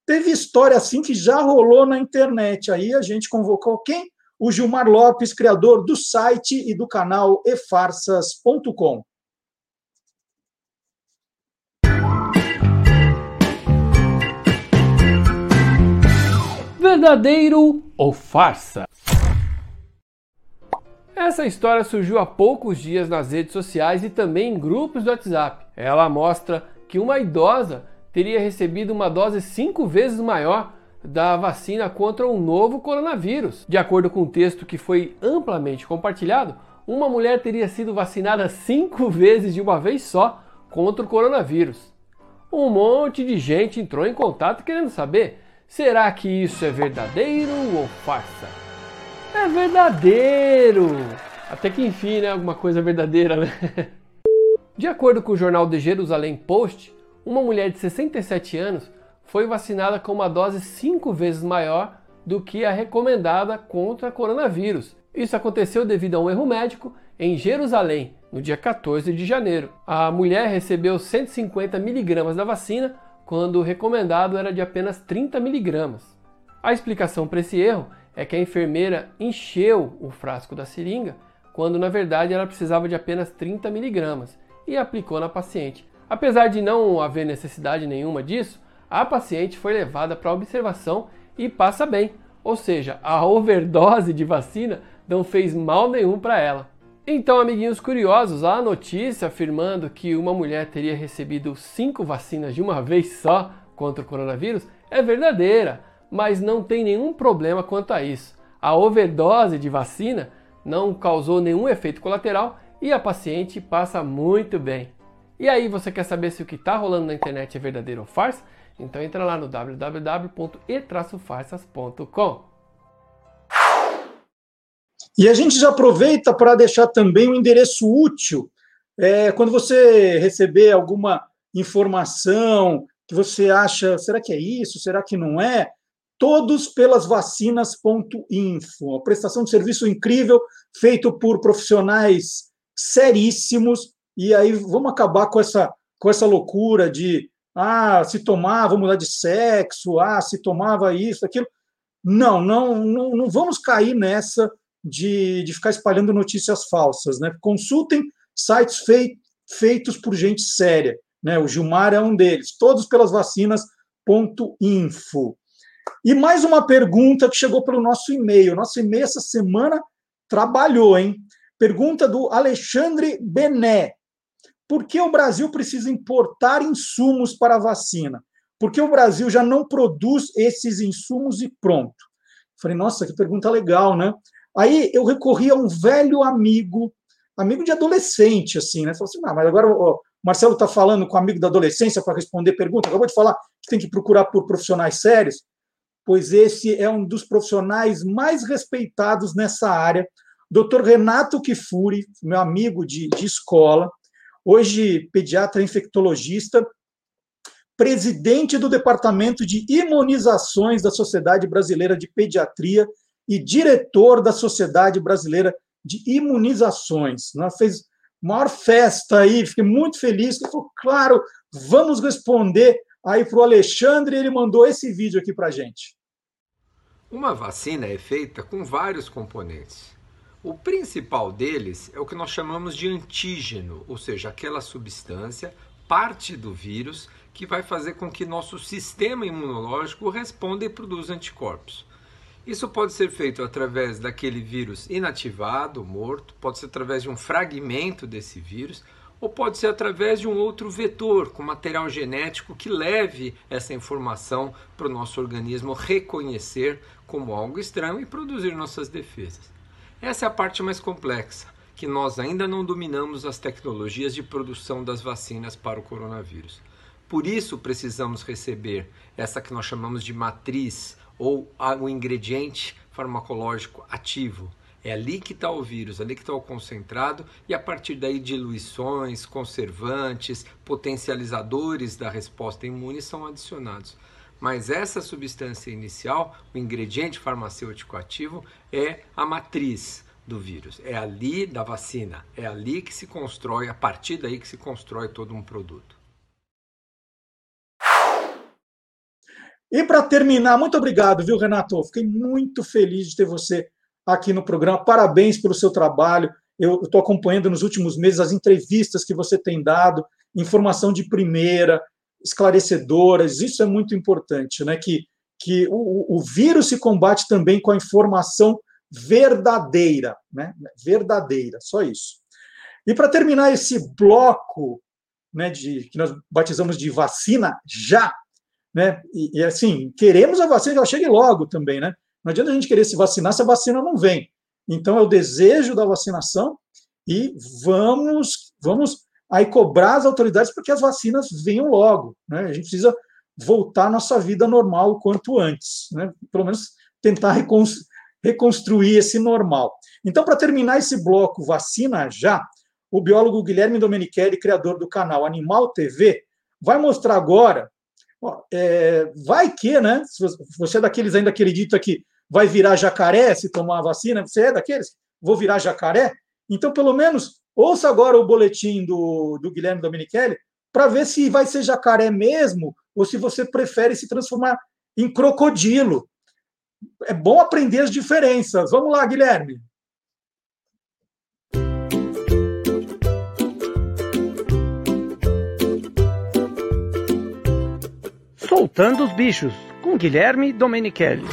Teve história assim que já rolou na internet. Aí a gente convocou quem? O Gilmar Lopes, criador do site e do canal efarsas.com. Verdadeiro ou farsa? Essa história surgiu há poucos dias nas redes sociais e também em grupos do WhatsApp. Ela mostra que uma idosa teria recebido uma dose cinco vezes maior da vacina contra um novo coronavírus. De acordo com o texto que foi amplamente compartilhado, uma mulher teria sido vacinada cinco vezes de uma vez só contra o coronavírus. Um monte de gente entrou em contato querendo saber Será que isso é verdadeiro ou farsa? É verdadeiro! Até que enfim, né? Alguma coisa verdadeira, né? De acordo com o jornal The Jerusalem Post, uma mulher de 67 anos foi vacinada com uma dose cinco vezes maior do que a recomendada contra coronavírus. Isso aconteceu devido a um erro médico em Jerusalém, no dia 14 de janeiro. A mulher recebeu 150 miligramas da vacina quando o recomendado era de apenas 30 miligramas. A explicação para esse erro é que a enfermeira encheu o frasco da seringa quando na verdade ela precisava de apenas 30 miligramas e aplicou na paciente. Apesar de não haver necessidade nenhuma disso, a paciente foi levada para observação e passa bem, ou seja, a overdose de vacina não fez mal nenhum para ela. Então, amiguinhos curiosos, a notícia afirmando que uma mulher teria recebido cinco vacinas de uma vez só contra o coronavírus é verdadeira. mas não tem nenhum problema quanto a isso. A overdose de vacina não causou nenhum efeito colateral e a paciente passa muito bem. E aí, você quer saber se o que está rolando na internet é verdadeiro ou farsa? Então entra lá no www.e-farsas.com. E a gente já aproveita para deixar também o um endereço útil. É, quando você receber alguma informação que você acha, será que é isso? Será que não é? Todos pelas vacinas.info. A prestação de serviço incrível, feito por profissionais seríssimos. E aí vamos acabar com essa, com essa loucura de ah, se tomava, mudar de sexo, ah, se tomava isso, aquilo. Não, não, não, não vamos cair nessa de, de ficar espalhando notícias falsas. Né? Consultem sites fei, feitos por gente séria. Né? O Gilmar é um deles, todos pelas vacinas.info. E mais uma pergunta que chegou pelo nosso e-mail. Nosso e-mail essa semana trabalhou, hein? Pergunta do Alexandre Bené. Por que o Brasil precisa importar insumos para a vacina? Porque o Brasil já não produz esses insumos e pronto. Falei, nossa, que pergunta legal, né? Aí eu recorri a um velho amigo, amigo de adolescente, assim, né? Falei assim, ah, mas agora o Marcelo está falando com um amigo da adolescência para responder pergunta, acabou de falar que tem que procurar por profissionais sérios, pois esse é um dos profissionais mais respeitados nessa área, Dr. Renato Kifuri, meu amigo de, de escola, hoje pediatra infectologista, presidente do Departamento de Imunizações da Sociedade Brasileira de Pediatria e diretor da Sociedade Brasileira de Imunizações. Né? Fez maior festa aí, fiquei muito feliz. Ele falou, claro, vamos responder aí para o Alexandre, ele mandou esse vídeo aqui para gente. Uma vacina é feita com vários componentes. O principal deles é o que nós chamamos de antígeno, ou seja, aquela substância, parte do vírus, que vai fazer com que nosso sistema imunológico responda e produza anticorpos. Isso pode ser feito através daquele vírus inativado, morto, pode ser através de um fragmento desse vírus, ou pode ser através de um outro vetor com material genético que leve essa informação para o nosso organismo reconhecer como algo estranho e produzir nossas defesas. Essa é a parte mais complexa, que nós ainda não dominamos as tecnologias de produção das vacinas para o coronavírus. Por isso precisamos receber essa que nós chamamos de matriz ou o ingrediente farmacológico ativo. É ali que está o vírus, ali que está o concentrado, e a partir daí diluições, conservantes, potencializadores da resposta imune são adicionados. Mas essa substância inicial, o ingrediente farmacêutico ativo, é a matriz do vírus. É ali da vacina, é ali que se constrói, a partir daí que se constrói todo um produto. E para terminar, muito obrigado, viu, Renato? Fiquei muito feliz de ter você aqui no programa. Parabéns pelo seu trabalho. Eu estou acompanhando nos últimos meses as entrevistas que você tem dado, informação de primeira, esclarecedoras. Isso é muito importante, né? Que, que o, o vírus se combate também com a informação verdadeira, né? Verdadeira, só isso. E para terminar esse bloco, né, de, que nós batizamos de vacina já, né? E, e, assim, queremos a vacina que ela chegue logo também, né? Não adianta a gente querer se vacinar se a vacina não vem. Então é o desejo da vacinação e vamos vamos aí cobrar as autoridades para que as vacinas venham logo, né? A gente precisa voltar à nossa vida normal o quanto antes, né? Pelo menos tentar reconstruir esse normal. Então, para terminar esse bloco vacina já, o biólogo Guilherme Domenichelli, criador do canal Animal TV, vai mostrar agora é, vai que, né? Se você é daqueles ainda acredita que vai virar jacaré se tomar a vacina, você é daqueles? Vou virar jacaré? Então, pelo menos, ouça agora o boletim do, do Guilherme Domenichelli para ver se vai ser jacaré mesmo ou se você prefere se transformar em crocodilo. É bom aprender as diferenças. Vamos lá, Guilherme. Soltando os Bichos, com Guilherme Domenichelli.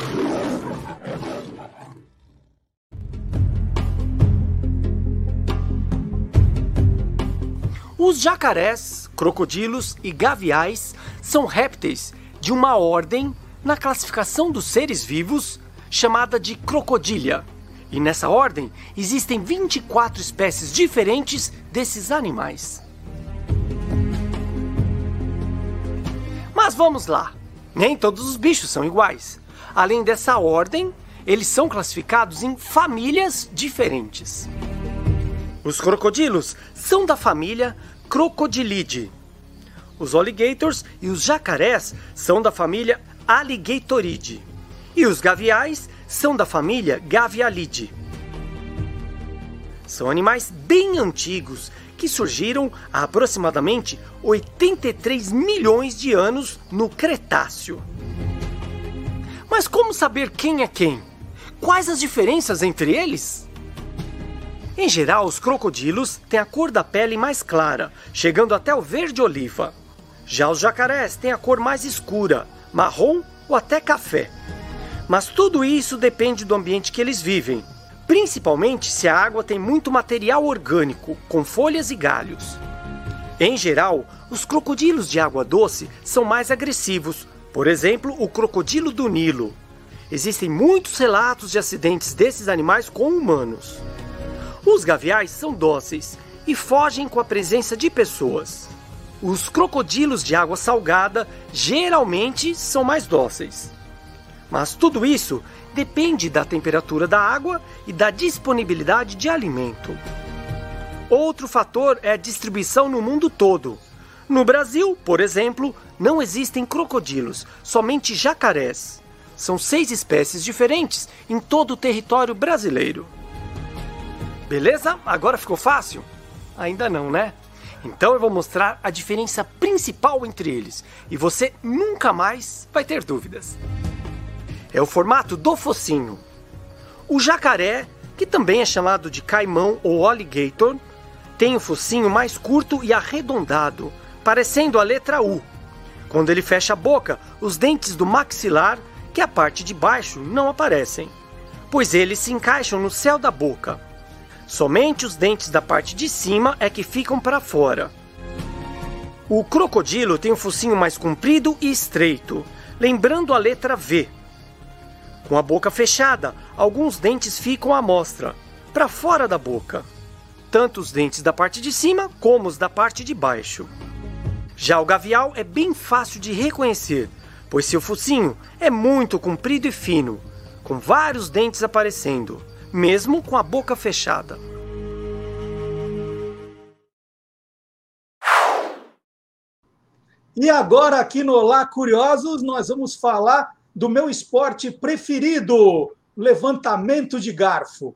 Os jacarés, crocodilos e gaviais são répteis de uma ordem na classificação dos seres vivos, chamada de crocodília. E nessa ordem existem 24 espécies diferentes desses animais. Mas vamos lá. Nem todos os bichos são iguais. Além dessa ordem, eles são classificados em famílias diferentes. Os crocodilos são da família Crocodilidae. Os alligators e os jacarés são da família Alligatoridae. E os gaviais são da família Gavialidae. São animais bem antigos que surgiram há aproximadamente 83 milhões de anos no Cretáceo. Mas como saber quem é quem? Quais as diferenças entre eles? Em geral, os crocodilos têm a cor da pele mais clara, chegando até o verde oliva. Já os jacarés têm a cor mais escura, marrom ou até café. Mas tudo isso depende do ambiente que eles vivem, principalmente se a água tem muito material orgânico, com folhas e galhos. Em geral, os crocodilos de água doce são mais agressivos, por exemplo, o crocodilo do Nilo. Existem muitos relatos de acidentes desses animais com humanos. Os gaviais são dóceis e fogem com a presença de pessoas. Os crocodilos de água salgada geralmente são mais dóceis. Mas tudo isso depende da temperatura da água e da disponibilidade de alimento. Outro fator é a distribuição no mundo todo. No Brasil, por exemplo, não existem crocodilos, somente jacarés. São seis espécies diferentes em todo o território brasileiro. Beleza? Agora ficou fácil? Ainda não, né? Então eu vou mostrar a diferença principal entre eles e você nunca mais vai ter dúvidas. É o formato do focinho. O jacaré, que também é chamado de caimão ou alligator, tem o focinho mais curto e arredondado, parecendo a letra U. Quando ele fecha a boca, os dentes do maxilar, que é a parte de baixo, não aparecem, pois eles se encaixam no céu da boca. Somente os dentes da parte de cima é que ficam para fora. O crocodilo tem um focinho mais comprido e estreito, lembrando a letra V. Com a boca fechada, alguns dentes ficam à mostra, para fora da boca. Tanto os dentes da parte de cima como os da parte de baixo. Já o gavial é bem fácil de reconhecer, pois seu focinho é muito comprido e fino, com vários dentes aparecendo mesmo com a boca fechada. E agora, aqui no Olá Curiosos, nós vamos falar do meu esporte preferido: levantamento de garfo.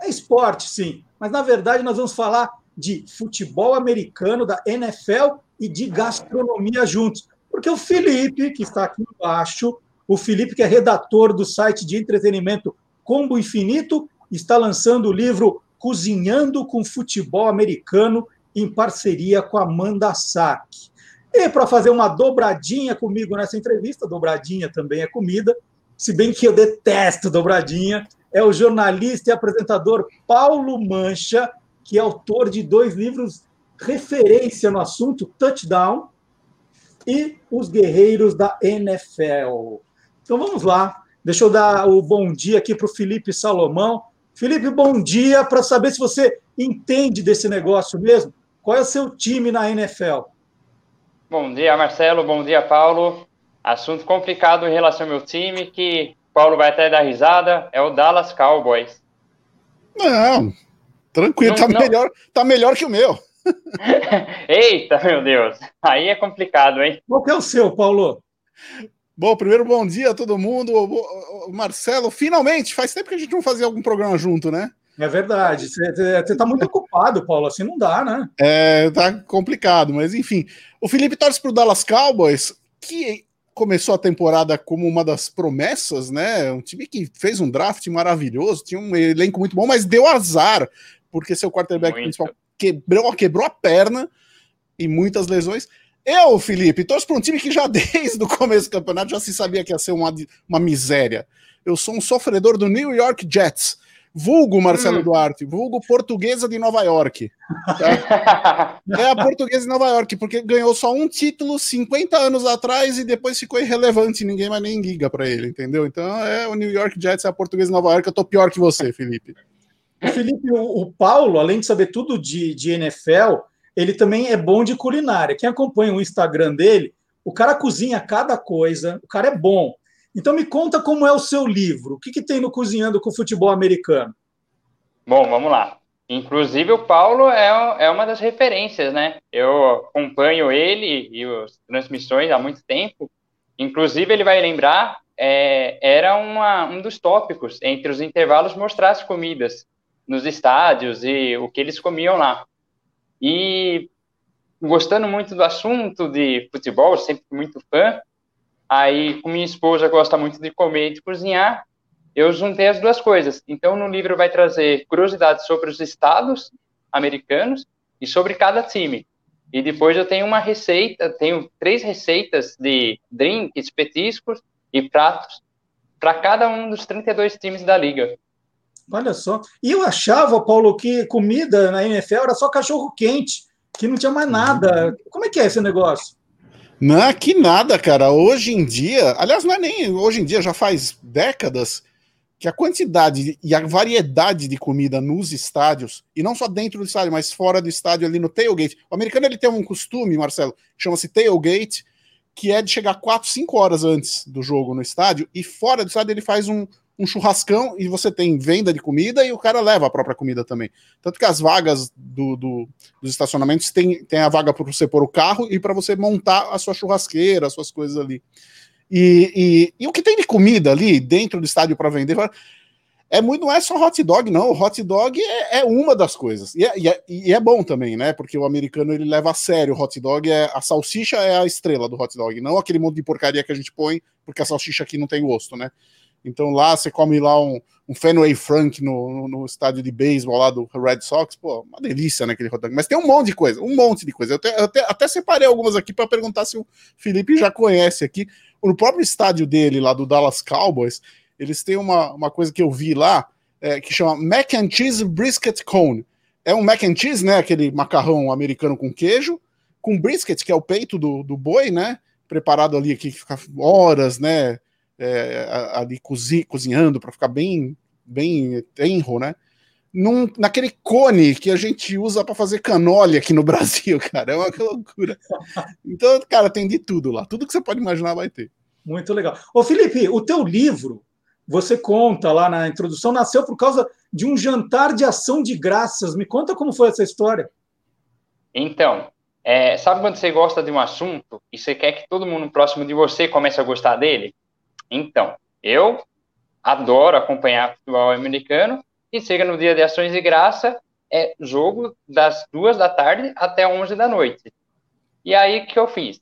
É esporte, sim, mas na verdade nós vamos falar de futebol americano, da NFL e de gastronomia juntos. Porque o Felipe, que está aqui embaixo, o Felipe, que é redator do site de entretenimento Combo Infinito, está lançando o livro Cozinhando com Futebol Americano em parceria com a Amanda Sack. E para fazer uma dobradinha comigo nessa entrevista, dobradinha também é comida, se bem que eu detesto dobradinha, é o jornalista e apresentador Paulo Mancha, que é autor de dois livros referência no assunto, Touchdown e Os Guerreiros da NFL. Então vamos lá, deixa eu dar o bom dia aqui para o Felipe Salomão, Felipe, bom dia. Para saber se você entende desse negócio mesmo, qual é o seu time na NFL? Bom dia, Marcelo. Bom dia, Paulo. Assunto complicado em relação ao meu time, que Paulo vai até dar risada, é o Dallas Cowboys. Não, tranquilo, não, tá, não. Melhor, tá melhor que o meu. Eita, meu Deus. Aí é complicado, hein? Qual que é o seu, Paulo? Bom, primeiro bom dia a todo mundo. Marcelo, finalmente, faz tempo que a gente não fazia algum programa junto, né? É verdade. Você está muito ocupado, Paulo. Assim não dá, né? É, tá complicado, mas enfim. O Felipe torce para o Dallas Cowboys, que começou a temporada como uma das promessas, né? Um time que fez um draft maravilhoso, tinha um elenco muito bom, mas deu azar, porque seu quarterback muito. principal quebrou, quebrou a perna e muitas lesões. Eu, Felipe, torço para um time que já desde o começo do campeonato já se sabia que ia ser uma, uma miséria. Eu sou um sofredor do New York Jets, Vulgo Marcelo hum. Duarte, vulgo portuguesa de Nova York. É, é a portuguesa de Nova York, porque ganhou só um título 50 anos atrás e depois ficou irrelevante, ninguém mais nem liga para ele, entendeu? Então é o New York Jets, é a portuguesa de Nova York, eu tô pior que você, Felipe. Felipe, o, o Paulo, além de saber tudo de, de NFL, ele também é bom de culinária. Quem acompanha o Instagram dele, o cara cozinha cada coisa, o cara é bom. Então me conta como é o seu livro. O que, que tem no Cozinhando com Futebol Americano? Bom, vamos lá. Inclusive o Paulo é, é uma das referências, né? Eu acompanho ele e as transmissões há muito tempo. Inclusive ele vai lembrar, é, era uma, um dos tópicos entre os intervalos mostrar as comidas nos estádios e o que eles comiam lá. E gostando muito do assunto de futebol, sempre muito fã, Aí, como minha esposa gosta muito de comer e de cozinhar, eu juntei as duas coisas. Então, no livro vai trazer curiosidades sobre os estados americanos e sobre cada time. E depois eu tenho uma receita, tenho três receitas de drinks, petiscos e pratos para cada um dos 32 times da liga. Olha só. E eu achava, Paulo, que comida na NFL era só cachorro quente, que não tinha mais nada. Como é que é esse negócio? Não, que nada, cara. Hoje em dia, aliás, não é nem hoje em dia, já faz décadas que a quantidade e a variedade de comida nos estádios, e não só dentro do estádio, mas fora do estádio, ali no tailgate. O americano ele tem um costume, Marcelo, chama-se tailgate, que é de chegar 4, 5 horas antes do jogo no estádio, e fora do estádio ele faz um, um churrascão e você tem venda de comida e o cara leva a própria comida também. Tanto que as vagas do, do dos estacionamentos tem, tem a vaga para você pôr o carro e para você montar a sua churrasqueira, as suas coisas ali. E, e, e o que tem de comida ali dentro do estádio para vender é muito, não é só hot dog, não. O hot dog é, é uma das coisas. E é, e é, e, é, bom também, né? Porque o americano ele leva a sério o hot dog. É, a salsicha é a estrela do hot dog, não aquele monte de porcaria que a gente põe, porque a salsicha aqui não tem gosto, né? Então lá você come lá um, um Fenway Frank no, no, no estádio de beisebol lá do Red Sox, pô, uma delícia naquele né, hot dog. Mas tem um monte de coisa, um monte de coisa. Eu, até, até separei algumas aqui para perguntar se o Felipe já conhece aqui. No próprio estádio dele, lá do Dallas Cowboys, eles têm uma, uma coisa que eu vi lá, é, que chama Mac and Cheese Brisket Cone. É um mac and cheese, né? Aquele macarrão americano com queijo, com brisket, que é o peito do, do boi, né? Preparado ali, que fica horas, né? É, ali cozi, cozinhando para ficar bem, bem tenro, né? Num, naquele cone que a gente usa para fazer canole aqui no Brasil, cara. É uma loucura. Então, cara, tem de tudo lá. Tudo que você pode imaginar vai ter. Muito legal. Ô, Felipe, o teu livro, você conta lá na introdução, nasceu por causa de um jantar de ação de graças. Me conta como foi essa história. Então, é, sabe quando você gosta de um assunto e você quer que todo mundo próximo de você comece a gostar dele? Então, eu adoro acompanhar futebol americano e chega no dia de ações de graça, é jogo das duas da tarde até 11 da noite. E aí, que eu fiz?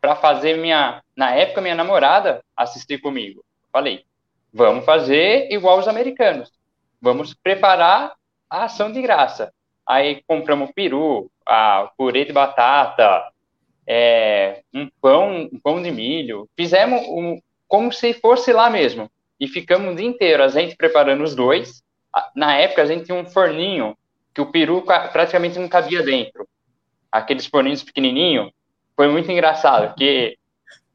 Para fazer minha, na época, minha namorada assistir comigo. Falei, vamos fazer igual os americanos. Vamos preparar a ação de graça. Aí compramos peru, a purê de batata, é, um pão, um pão de milho. Fizemos um, como se fosse lá mesmo. E ficamos o dia inteiro, a gente preparando os dois. Na época, a gente tinha um forninho que o peru praticamente não cabia dentro. Aqueles forninhos pequenininhos. Foi muito engraçado, porque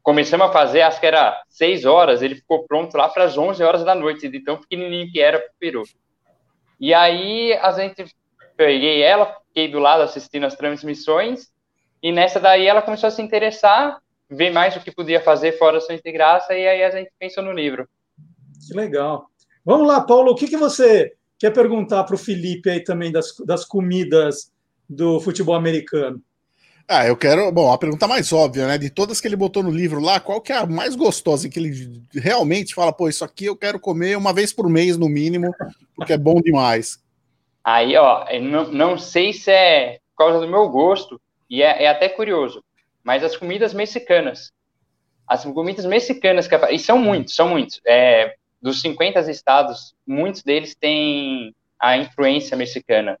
começamos a fazer, acho que era 6 horas, ele ficou pronto lá para as 11 horas da noite, de tão pequenininho que era o peru. E aí, a gente, peguei ela, fiquei do lado assistindo as transmissões, e nessa daí ela começou a se interessar, ver mais o que podia fazer fora ações de graça e aí a gente pensou no livro. Que legal. Vamos lá, Paulo, o que, que você quer perguntar para o Felipe aí também das, das comidas do futebol americano? Ah, eu quero. Bom, a pergunta mais óbvia, né? De todas que ele botou no livro lá, qual que é a mais gostosa? Que ele realmente fala, pô, isso aqui eu quero comer uma vez por mês, no mínimo, porque é bom demais. Aí, ó, não, não sei se é por causa do meu gosto, e é, é até curioso mas as comidas mexicanas. As comidas mexicanas, que, e são muitos, são muitos. É, dos 50 estados, muitos deles têm a influência mexicana,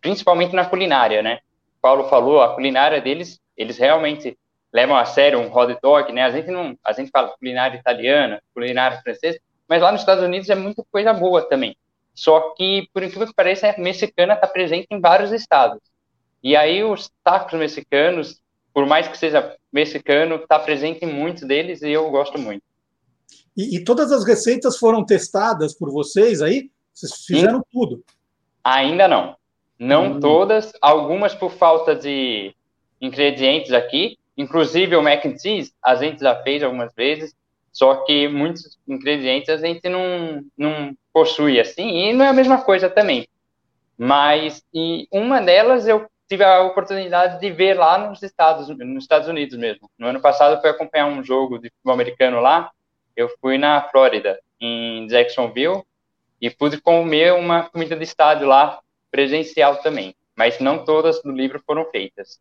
principalmente na culinária, né? Paulo falou, a culinária deles, eles realmente levam a sério um hot dog, né? A gente não, a gente fala culinária italiana, culinária francesa, mas lá nos Estados Unidos é muita coisa boa também. Só que, por incrível que pareça, a mexicana está presente em vários estados. E aí os tacos mexicanos, por mais que seja mexicano, está presente em muitos deles e eu gosto muito. E, e, todas as receitas foram testadas por vocês aí? Vocês fizeram Sim. tudo? Ainda não. Não hum. todas, algumas por falta de ingredientes aqui. Inclusive o mac and cheese, a gente já fez algumas vezes, só que muitos ingredientes a gente não, não possui assim, e não é a mesma coisa também. Mas e uma delas eu tive a oportunidade de ver lá nos Estados, nos Estados Unidos mesmo. No ano passado eu fui acompanhar um jogo de futebol americano lá, eu fui na Flórida, em Jacksonville, e pude comer uma comida de estádio lá, presencial também. Mas não todas do livro foram feitas.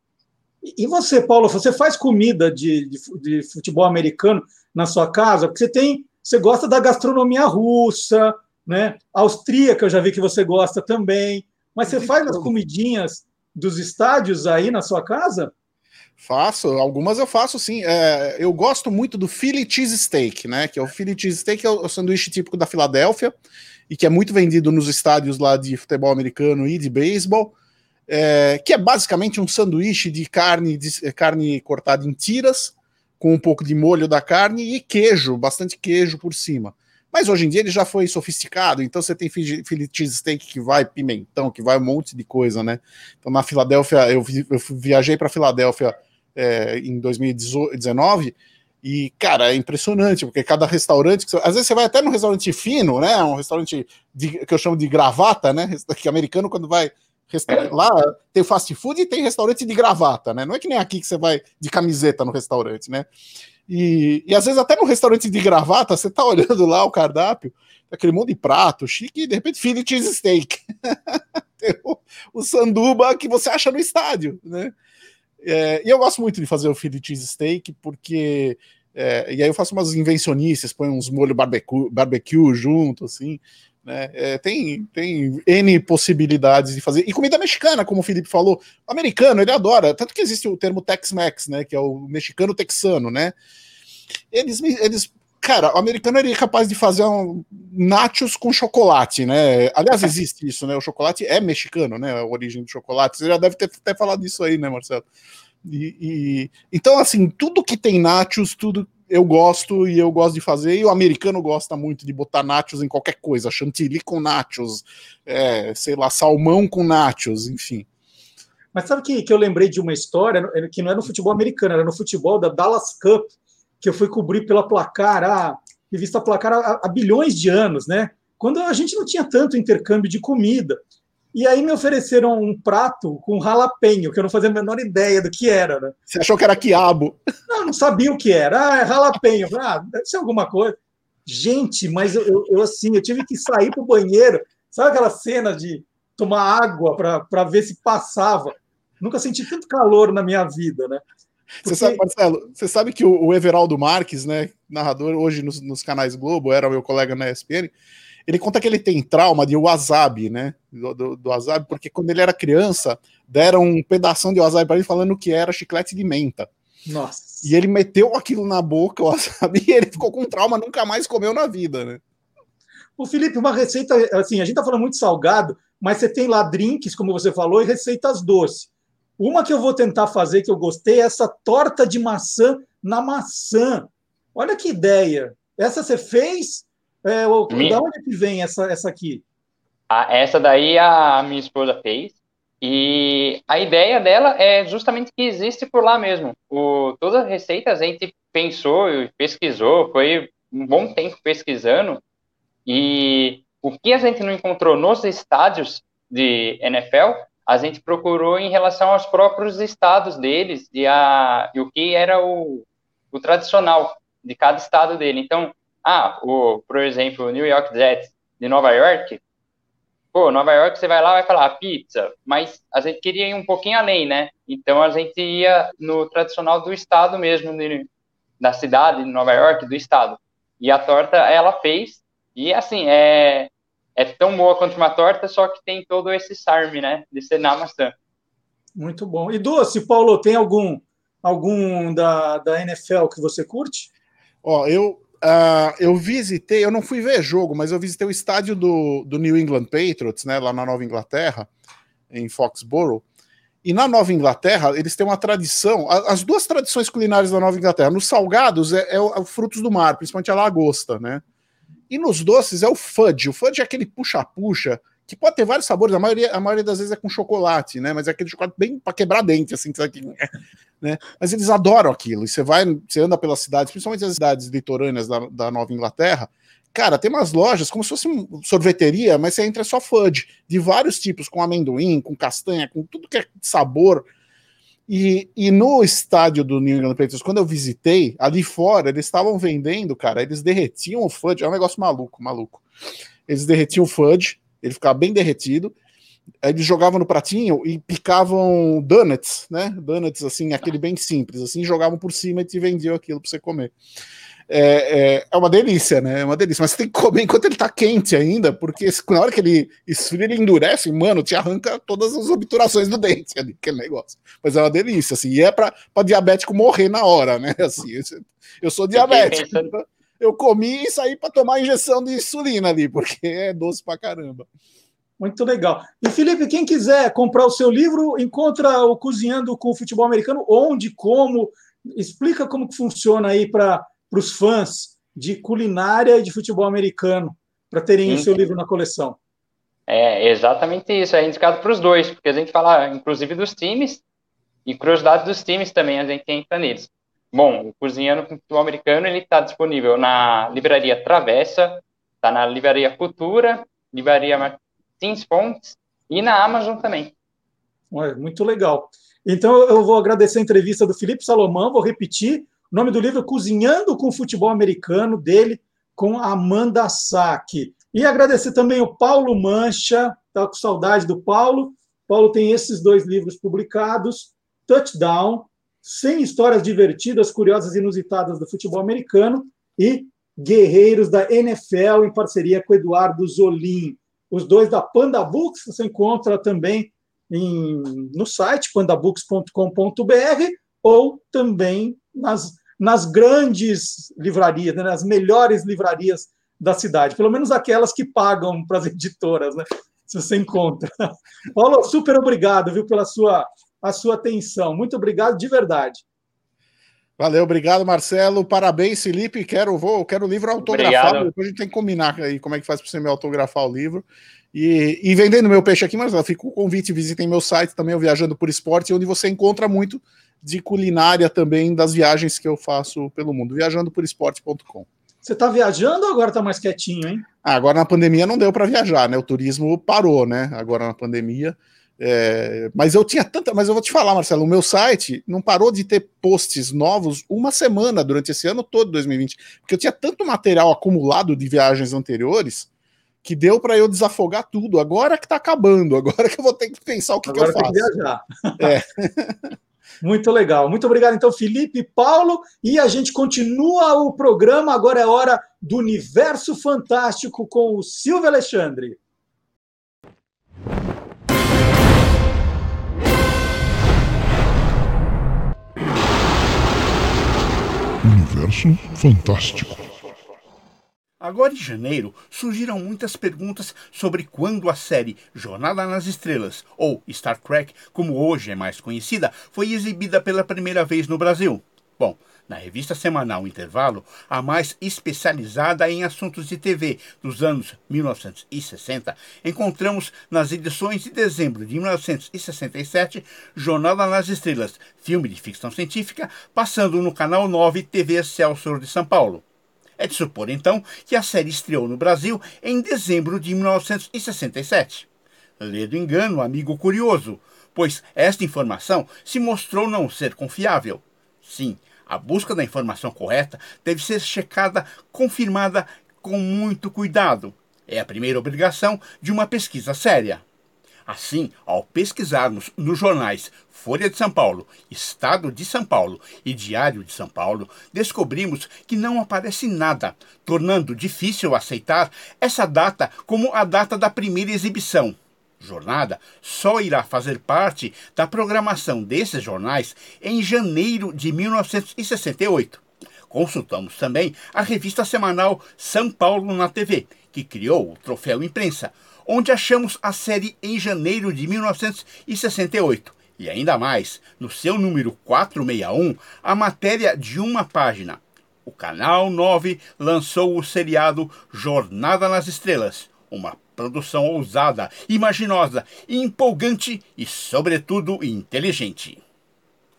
E você, Paulo, você faz comida de, de, de, futebol americano na sua casa? Porque você tem, você gosta da gastronomia russa, né? Austríaca, eu já vi que você gosta também. Mas você faz as comidinhas dos estádios aí na sua casa? Faço, algumas eu faço sim. É, eu gosto muito do Philly Cheese Steak, né? Que é o Philly Cheese Steak, é o, o sanduíche típico da Filadélfia e que é muito vendido nos estádios lá de futebol americano e de beisebol é, que é basicamente um sanduíche de carne, de é, carne cortada em tiras, com um pouco de molho da carne e queijo, bastante queijo por cima. Mas hoje em dia ele já foi sofisticado, então você tem Philly steak que vai pimentão, que vai um monte de coisa, né? Então na Filadélfia, eu, eu viajei para Filadélfia é, em 2019 e, cara, é impressionante, porque cada restaurante, às vezes você vai até num restaurante fino, né? Um restaurante de, que eu chamo de gravata, né? Que americano, quando vai Lá tem fast food e tem restaurante de gravata, né? Não é que nem aqui que você vai de camiseta no restaurante, né? E, e às vezes até no restaurante de gravata, você tá olhando lá o cardápio, aquele monte de prato chique, e de repente Philly cheese steak. o, o, sanduba que você acha no estádio, né? É, e eu gosto muito de fazer o Philly cheese steak porque é, e aí eu faço umas invencionistas, põe uns molho barbecue, barbecue junto, assim. Né? É, tem, tem N possibilidades de fazer. E comida mexicana, como o Felipe falou. Americano, ele adora. Tanto que existe o termo Tex-Mex, né? Que é o mexicano texano, né? Eles, eles cara, o americano ele é capaz de fazer um nachos com chocolate, né? Aliás, existe isso, né? O chocolate é mexicano, né? A origem do chocolate. Você já deve ter até falado disso aí, né, Marcelo? E, e, então, assim, tudo que tem nachos, tudo eu gosto e eu gosto de fazer, e o americano gosta muito de botar nachos em qualquer coisa, chantilly com nachos, é, sei lá, salmão com nachos, enfim. Mas sabe que, que eu lembrei de uma história que não é no futebol americano, era no futebol da Dallas Cup, que eu fui cobrir pela placar, a revista placar há, há bilhões de anos, né? Quando a gente não tinha tanto intercâmbio de comida. E aí me ofereceram um prato com jalapenho, que eu não fazia a menor ideia do que era, né? Você achou que era quiabo? Não, não sabia o que era. Ah, é jalapenho. Ah, deve ser alguma coisa. Gente, mas eu, eu, eu assim, eu tive que sair para o banheiro. Sabe aquela cena de tomar água para ver se passava? Nunca senti tanto calor na minha vida, né? Porque... Você sabe, Marcelo, você sabe que o, o Everaldo Marques, né, narrador hoje nos, nos canais Globo, era meu colega na ESPN, ele conta que ele tem trauma de wasabi, né? Do, do, do wasabi, porque quando ele era criança, deram um pedaço de wasabi para ele falando que era chiclete de menta. Nossa. E ele meteu aquilo na boca, o wasabi, e ele ficou com trauma, nunca mais comeu na vida, né? O Felipe, uma receita, assim, a gente tá falando muito salgado, mas você tem lá drinks, como você falou, e receitas doces. Uma que eu vou tentar fazer, que eu gostei, é essa torta de maçã na maçã. Olha que ideia. Essa você fez é, o, minha... Da onde que vem essa, essa aqui? Ah, essa daí a minha esposa fez. E a ideia dela é justamente que existe por lá mesmo. O, todas as receitas a gente pensou e pesquisou, foi um bom tempo pesquisando. E o que a gente não encontrou nos estádios de NFL, a gente procurou em relação aos próprios estados deles e, a, e o que era o, o tradicional de cada estado dele. Então, ah, o, por exemplo, o New York Jets de Nova York, pô, Nova York você vai lá vai falar pizza, mas a gente queria ir um pouquinho além, né? Então a gente ia no tradicional do estado mesmo, de, da cidade de Nova York, do estado. E a torta ela fez, e assim, é, é tão boa quanto uma torta, só que tem todo esse charme, né? De ser na maçã. Muito bom. E doce, Paulo, tem algum algum da, da NFL que você curte? Ó, eu uh, eu visitei, eu não fui ver jogo, mas eu visitei o estádio do, do New England Patriots, né, lá na Nova Inglaterra, em Foxborough. E na Nova Inglaterra, eles têm uma tradição, as duas tradições culinárias da Nova Inglaterra. Nos salgados é, é, o, é o frutos do mar, principalmente a lagosta, né? E nos doces é o fudge. O fudge é aquele puxa-puxa, que pode ter vários sabores, a maioria, a maioria das vezes é com chocolate, né? Mas é aquele chocolate bem para quebrar dente, assim, né? Mas eles adoram aquilo. E você vai, você anda pelas cidades, principalmente as cidades litorâneas da, da Nova Inglaterra, Cara, tem umas lojas como se fosse uma sorveteria, mas você entra só fudge, de vários tipos, com amendoim, com castanha, com tudo que é sabor. E, e no estádio do New England Patriots, quando eu visitei, ali fora, eles estavam vendendo, cara, eles derretiam o fudge, é um negócio maluco, maluco. Eles derretiam o fudge, ele ficava bem derretido, eles jogavam no pratinho e picavam donuts, né? Donuts, assim, aquele bem simples, assim, jogavam por cima e te vendiam aquilo para você comer é, é, é, uma delícia, né? É uma delícia. Mas você tem que comer enquanto ele tá quente ainda, porque na hora que ele esfria, ele endurece, mano, te arranca todas as obturações do dente ali, aquele negócio. Mas é uma delícia, assim. E é pra, pra diabético morrer na hora, né? Assim, eu sou diabético. Eu comi e saí para tomar injeção de insulina ali, porque é doce pra caramba. Muito legal. E Felipe, quem quiser comprar o seu livro, encontra o Cozinhando com o Futebol Americano, onde, como, explica como que funciona aí para para os fãs de culinária e de futebol americano, para terem o seu livro na coleção. É exatamente isso, é indicado para os dois, porque a gente fala inclusive dos times e curiosidade dos times também, a gente entra neles. Bom, o Cozinhando com Futebol Americano ele está disponível na livraria Travessa, está na livraria Cultura, livraria Martins Fontes e na Amazon também. Muito legal. Então eu vou agradecer a entrevista do Felipe Salomão, vou repetir, o nome do livro Cozinhando com Futebol Americano, dele com Amanda Sack. E agradecer também o Paulo Mancha, está com saudade do Paulo. Paulo tem esses dois livros publicados: Touchdown, 100 histórias divertidas, curiosas e inusitadas do futebol americano, e Guerreiros da NFL, em parceria com Eduardo Zolim. Os dois da Panda Books você encontra também em, no site pandabooks.com.br ou também nas nas grandes livrarias, né, nas melhores livrarias da cidade, pelo menos aquelas que pagam para as editoras, né? Se você encontra. Paulo, super obrigado, viu, pela sua, a sua atenção. Muito obrigado de verdade. Valeu, obrigado, Marcelo. Parabéns, Felipe. Quero, vou, quero o livro autografado. Obrigado. Depois a gente tem que combinar aí como é que faz para você me autografar o livro. E, e vendendo meu peixe aqui, Marcelo, fica o convite, visitem meu site também, o Viajando por Esporte, onde você encontra muito de culinária também das viagens que eu faço pelo mundo, viajandoporesporte.com. Você está viajando ou agora está mais quietinho, hein? Ah, agora na pandemia não deu para viajar, né? O turismo parou, né? Agora na pandemia. É... Mas eu tinha tanta. Mas eu vou te falar, Marcelo, o meu site não parou de ter posts novos uma semana durante esse ano todo, 2020. Porque eu tinha tanto material acumulado de viagens anteriores que deu para eu desafogar tudo. Agora que está acabando, agora que eu vou ter que pensar o que, que eu faço. Que viajar. É. Muito legal. Muito obrigado, então, Felipe Paulo. E a gente continua o programa. Agora é hora do Universo Fantástico com o Silvio Alexandre. Universo Fantástico. Agora em janeiro, surgiram muitas perguntas sobre quando a série Jornada nas Estrelas, ou Star Trek, como hoje é mais conhecida, foi exibida pela primeira vez no Brasil. Bom, na revista semanal Intervalo, a mais especializada em assuntos de TV dos anos 1960, encontramos nas edições de dezembro de 1967 Jornada nas Estrelas, filme de ficção científica, passando no canal 9 TV Excelsior de São Paulo. É de supor, então, que a série estreou no Brasil em dezembro de 1967. Lê do engano, amigo curioso, pois esta informação se mostrou não ser confiável. Sim, a busca da informação correta deve ser checada, confirmada com muito cuidado. É a primeira obrigação de uma pesquisa séria. Assim, ao pesquisarmos nos jornais Folha de São Paulo, Estado de São Paulo e Diário de São Paulo, descobrimos que não aparece nada, tornando difícil aceitar essa data como a data da primeira exibição. Jornada só irá fazer parte da programação desses jornais em janeiro de 1968, Consultamos também a revista semanal São Paulo na TV, que criou o Troféu Imprensa, onde achamos a série em janeiro de 1968. E ainda mais, no seu número 461, a matéria de uma página. O Canal 9 lançou o seriado Jornada nas Estrelas, uma produção ousada, imaginosa, empolgante e, sobretudo, inteligente.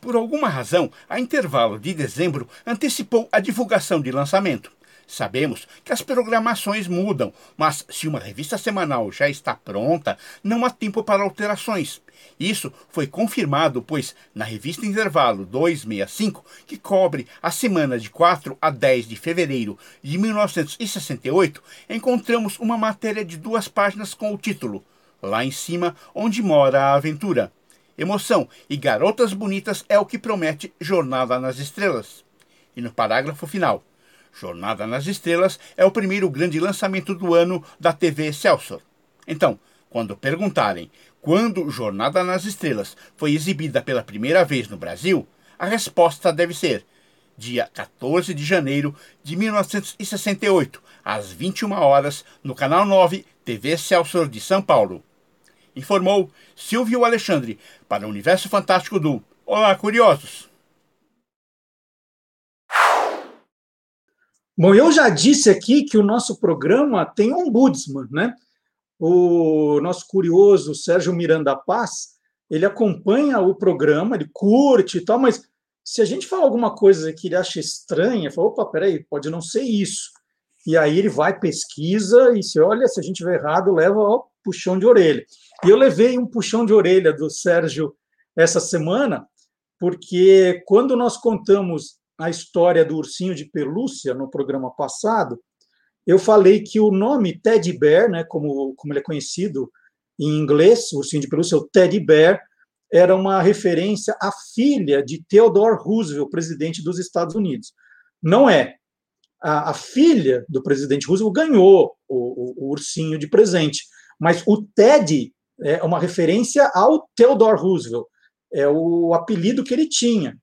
Por alguma razão, a intervalo de dezembro antecipou a divulgação de lançamento. Sabemos que as programações mudam, mas se uma revista semanal já está pronta, não há tempo para alterações. Isso foi confirmado, pois na revista Intervalo 265, que cobre a semana de 4 a 10 de fevereiro de 1968, encontramos uma matéria de duas páginas com o título Lá em cima, onde mora a aventura. Emoção e garotas bonitas é o que promete Jornada nas Estrelas. E no parágrafo final, Jornada nas Estrelas é o primeiro grande lançamento do ano da TV Excelsior. Então, quando perguntarem quando Jornada nas Estrelas foi exibida pela primeira vez no Brasil, a resposta deve ser dia 14 de janeiro de 1968, às 21 horas, no canal 9 TV Excelsior de São Paulo. Informou Silvio Alexandre para o Universo Fantástico do Olá, Curiosos! Bom, eu já disse aqui que o nosso programa tem ombudsman, né? O nosso curioso Sérgio Miranda Paz, ele acompanha o programa, ele curte e tal, mas se a gente fala alguma coisa que ele acha estranha, fala, opa, peraí, pode não ser isso. E aí ele vai, pesquisa, e se olha, se a gente tiver errado, leva ó, puxão de orelha. E eu levei um puxão de orelha do Sérgio essa semana, porque quando nós contamos a história do ursinho de pelúcia no programa passado, eu falei que o nome Teddy Bear, né, como, como ele é conhecido em inglês, o ursinho de pelúcia, o Teddy Bear, era uma referência à filha de Theodore Roosevelt, presidente dos Estados Unidos. Não é. A, a filha do presidente Roosevelt ganhou o, o, o, ursinho de presente, mas o Teddy é uma referência ao Theodore Roosevelt, é o apelido que ele tinha,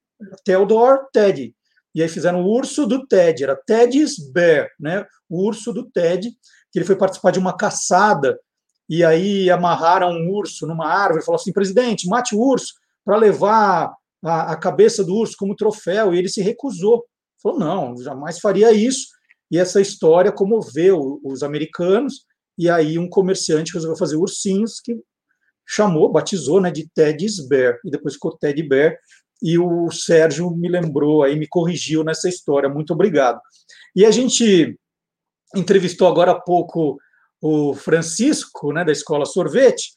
Theodore Teddy. E aí fizeram o urso do Ted, era Teddy's Bear, né? O urso do Ted, que ele foi participar de uma caçada e aí amarraram um urso numa árvore, falou assim: "Presidente, mate o urso para levar a, a, cabeça do urso como troféu". E ele se recusou. Falou: "Não, jamais faria isso". E essa história comoveu os americanos e aí um comerciante resolveu fazer ursinhos que chamou, batizou, né, de Teddy's Bear e depois ficou Teddy Bear e o Sérgio me lembrou aí, me corrigiu nessa história. Muito obrigado. E a gente entrevistou agora há pouco o Francisco, né, da Escola Sorvete,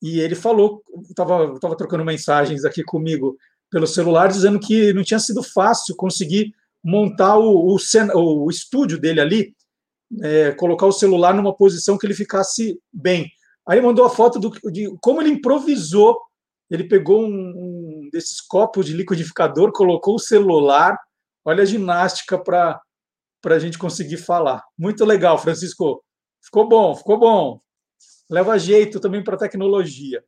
e ele falou, estava tava trocando mensagens aqui comigo pelo celular, dizendo que não tinha sido fácil conseguir montar o, o, o estúdio dele ali, é, colocar o celular numa posição que ele ficasse bem. Aí mandou a foto do, de como ele improvisou ele pegou um, um desses copos de liquidificador, colocou o celular, olha a ginástica para a gente conseguir falar. Muito legal, Francisco. Ficou bom, ficou bom. Leva jeito também para a tecnologia.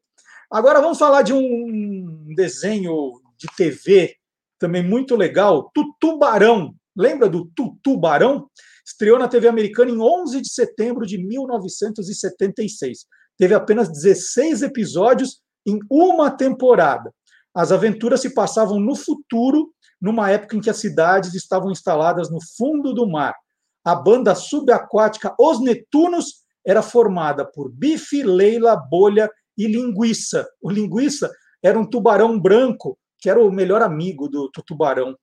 Agora vamos falar de um desenho de TV também muito legal, Tutubarão. Lembra do Tutubarão? Estreou na TV americana em 11 de setembro de 1976. Teve apenas 16 episódios em uma temporada. As aventuras se passavam no futuro, numa época em que as cidades estavam instaladas no fundo do mar. A banda subaquática Os Netunos era formada por Bife, Leila, Bolha e Linguiça. O Linguiça era um tubarão branco, que era o melhor amigo do, do tubarão.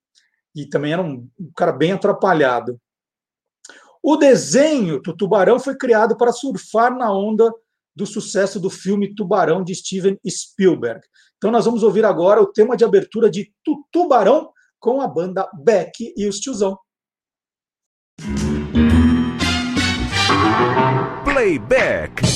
E também era um, um cara bem atrapalhado. O desenho do tubarão foi criado para surfar na onda do sucesso do filme Tubarão de Steven Spielberg. Então nós vamos ouvir agora o tema de abertura de Tubarão com a banda Beck e os Tiozão. Playback.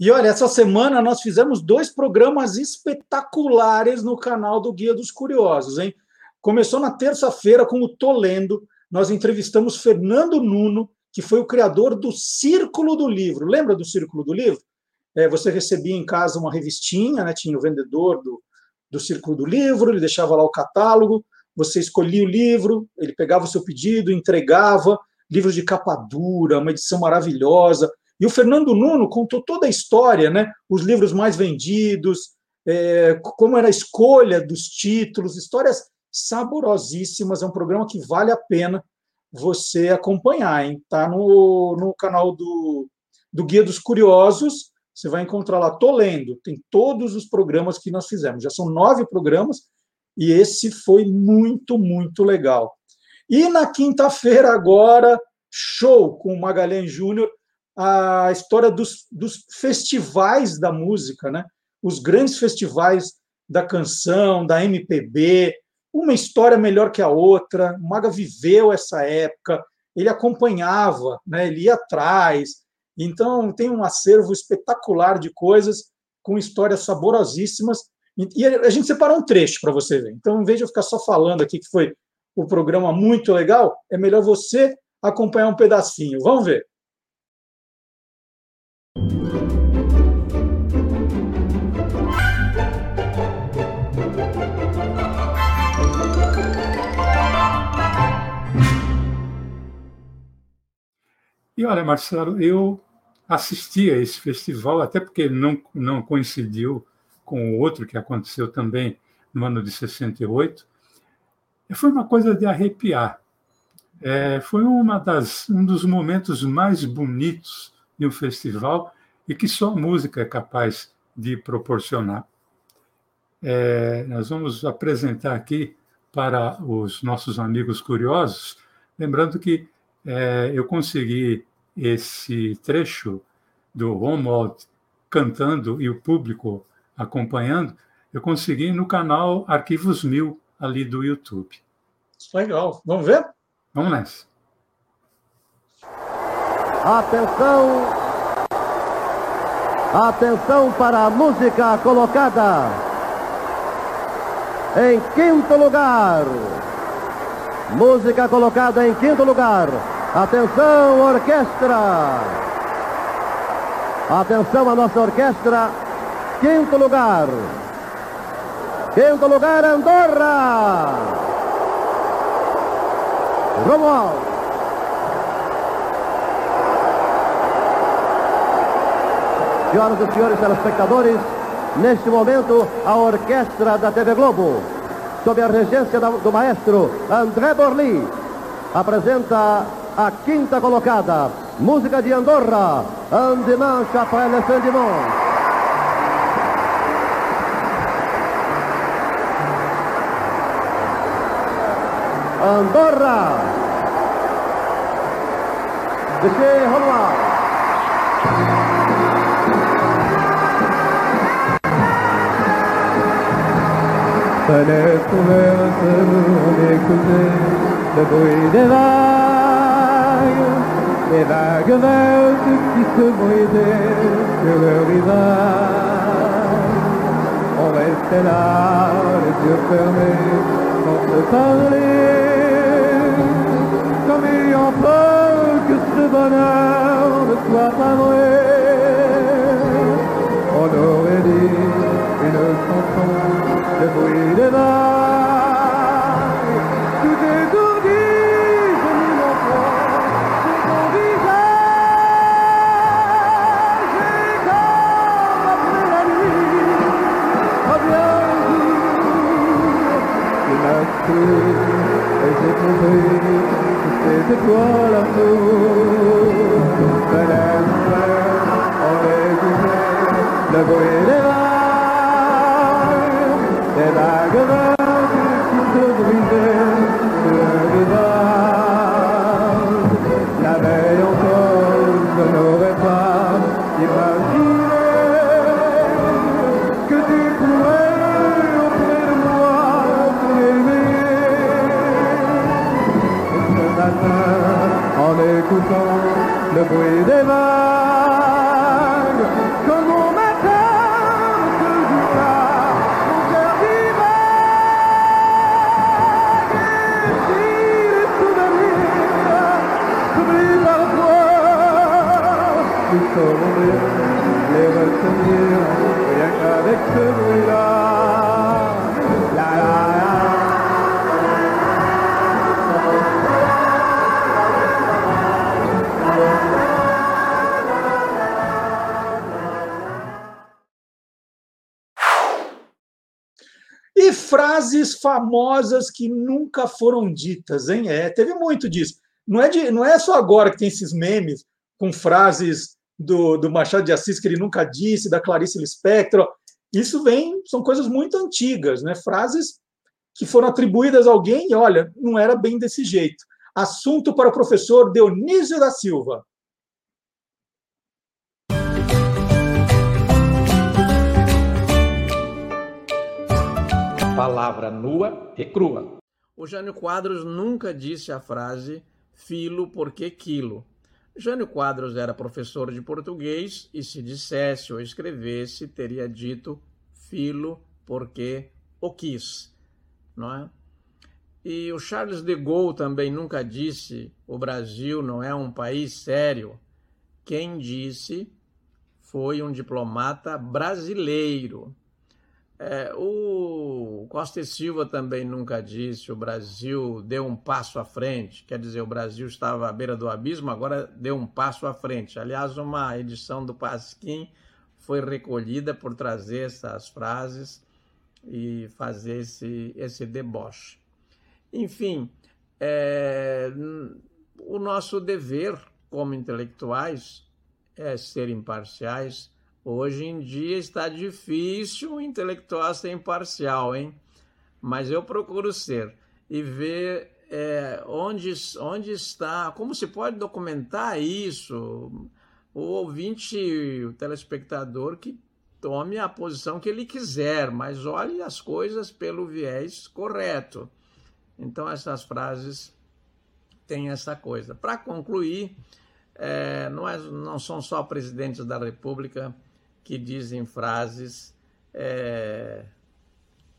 E olha, essa semana nós fizemos dois programas espetaculares no canal do Guia dos Curiosos, hein? Começou na terça-feira com o Tolendo. Nós entrevistamos Fernando Nuno, que foi o criador do Círculo do Livro. Lembra do Círculo do Livro? É, você recebia em casa uma revistinha, né? tinha o vendedor do, do Círculo do Livro, ele deixava lá o catálogo, você escolhia o livro, ele pegava o seu pedido, entregava, livros de capa dura, uma edição maravilhosa. E o Fernando Nuno contou toda a história, né? os livros mais vendidos, é, como era a escolha dos títulos, histórias saborosíssimas. É um programa que vale a pena você acompanhar, hein? Tá no, no canal do, do Guia dos Curiosos. Você vai encontrar lá, tô lendo, tem todos os programas que nós fizemos. Já são nove programas e esse foi muito, muito legal. E na quinta-feira, agora, show com o Magalhães Júnior, a história dos, dos festivais da música, né? Os grandes festivais da canção, da MPB, uma história melhor que a outra. O Maga viveu essa época, ele acompanhava, né, ele ia atrás. Então, tem um acervo espetacular de coisas com histórias saborosíssimas. E a gente separou um trecho para você ver. Então, em vez de eu ficar só falando aqui que foi o programa muito legal, é melhor você acompanhar um pedacinho. Vamos ver. E olha, Marcelo, eu assisti a esse festival, até porque não, não coincidiu com o outro que aconteceu também no ano de 68. E foi uma coisa de arrepiar. É, foi uma das, um dos momentos mais bonitos de um festival e que só a música é capaz de proporcionar. É, nós vamos apresentar aqui para os nossos amigos curiosos, lembrando que é, eu consegui esse trecho do Romuald cantando e o público acompanhando, eu consegui no canal Arquivos Mil, ali do YouTube. Legal. Vamos ver? Vamos nessa. Atenção! Atenção para a música colocada. Em quinto lugar. Música colocada em quinto lugar. Atenção, orquestra! Atenção a nossa orquestra. Quinto lugar. Quinto lugar, Andorra. Romualdo. Senhoras e senhores telespectadores, neste momento a orquestra da TV Globo, sob a regência do maestro André Borli, apresenta a quinta colocada, música de Andorra, Andemã Chapelle Saint-Dimon. Andorra. De chez Renoir. Fenêtre ouverte, on écoutait le bruit des les vagues vertes qui se brisaient sur le rivage. On restait là, les yeux fermés, sans se parler, comme ayant peur que ce bonheur ne soit pas vrai. On aurait dit une chanson, le bruit des vagues, que c'était bruit des vagues, comme au matin de guitare, mon cœur divague. Et si les souvenirs s'oublient parfois, il faut les retenir. Famosas que nunca foram ditas, hein? É, teve muito disso. Não é, de, não é só agora que tem esses memes com frases do, do Machado de Assis que ele nunca disse, da Clarice Lispector. Isso vem, são coisas muito antigas, né? Frases que foram atribuídas a alguém e, olha, não era bem desse jeito. Assunto para o professor Dionísio da Silva. Palavra nua e crua. O Jânio Quadros nunca disse a frase filo porque quilo. Jânio Quadros era professor de português e se dissesse ou escrevesse, teria dito filo porque o quis, não é? E o Charles de Gaulle também nunca disse o Brasil não é um país sério. Quem disse foi um diplomata brasileiro. É, o Costa e Silva também nunca disse o Brasil deu um passo à frente, quer dizer, o Brasil estava à beira do abismo, agora deu um passo à frente. Aliás, uma edição do Pasquim foi recolhida por trazer essas frases e fazer esse, esse deboche. Enfim, é, o nosso dever como intelectuais é ser imparciais Hoje em dia está difícil o intelectual ser imparcial, hein? Mas eu procuro ser e ver é, onde, onde está, como se pode documentar isso. O ouvinte, o telespectador que tome a posição que ele quiser, mas olhe as coisas pelo viés correto. Então, essas frases têm essa coisa. Para concluir, é, não, é, não são só presidentes da República que dizem frases é,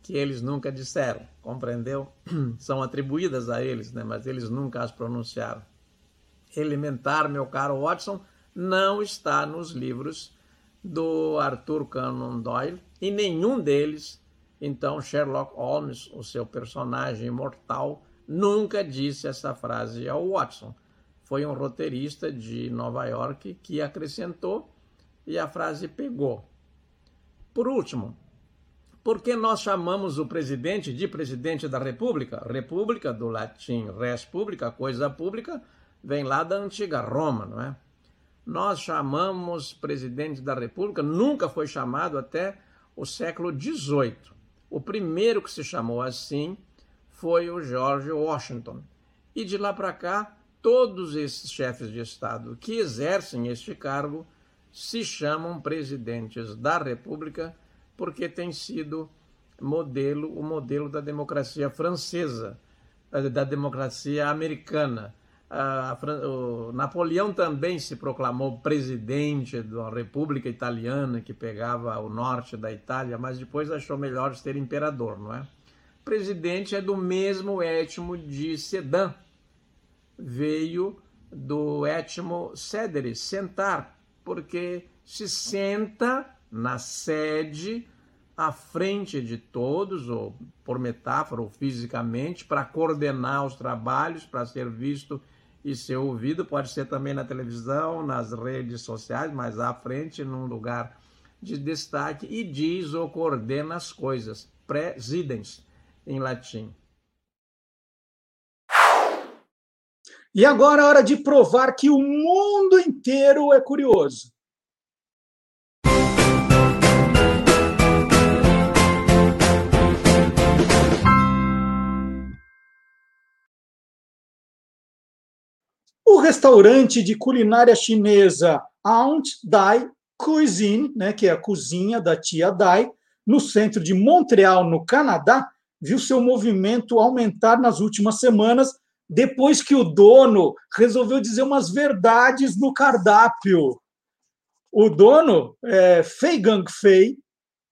que eles nunca disseram, compreendeu? São atribuídas a eles, né? mas eles nunca as pronunciaram. Elementar, meu caro Watson, não está nos livros do Arthur Conan Doyle e nenhum deles, então Sherlock Holmes, o seu personagem imortal, nunca disse essa frase ao Watson. Foi um roteirista de Nova York que acrescentou e a frase pegou. Por último, por que nós chamamos o presidente de presidente da República? República, do latim res pública, coisa pública, vem lá da antiga Roma, não é? Nós chamamos presidente da República, nunca foi chamado até o século XVIII. O primeiro que se chamou assim foi o George Washington. E de lá para cá, todos esses chefes de Estado que exercem este cargo se chamam presidentes da República porque tem sido modelo, o modelo da democracia francesa, eh, da democracia americana. o Napoleão também se proclamou presidente da República Italiana, que pegava o norte da Itália, mas depois achou melhor ser imperador, não é? Presidente é do mesmo etmo de Sedan, veio do etmo sedere, sentar, porque se senta na sede à frente de todos, ou por metáfora, ou fisicamente, para coordenar os trabalhos, para ser visto e ser ouvido. Pode ser também na televisão, nas redes sociais, mas à frente, num lugar de destaque, e diz ou coordena as coisas. Presidens, em latim. E agora é hora de provar que o mundo inteiro é curioso. O restaurante de culinária chinesa Aunt Dai Cuisine, né, que é a cozinha da tia Dai, no centro de Montreal, no Canadá, viu seu movimento aumentar nas últimas semanas depois que o dono resolveu dizer umas verdades no cardápio. O dono, é, Fei Gang Fei,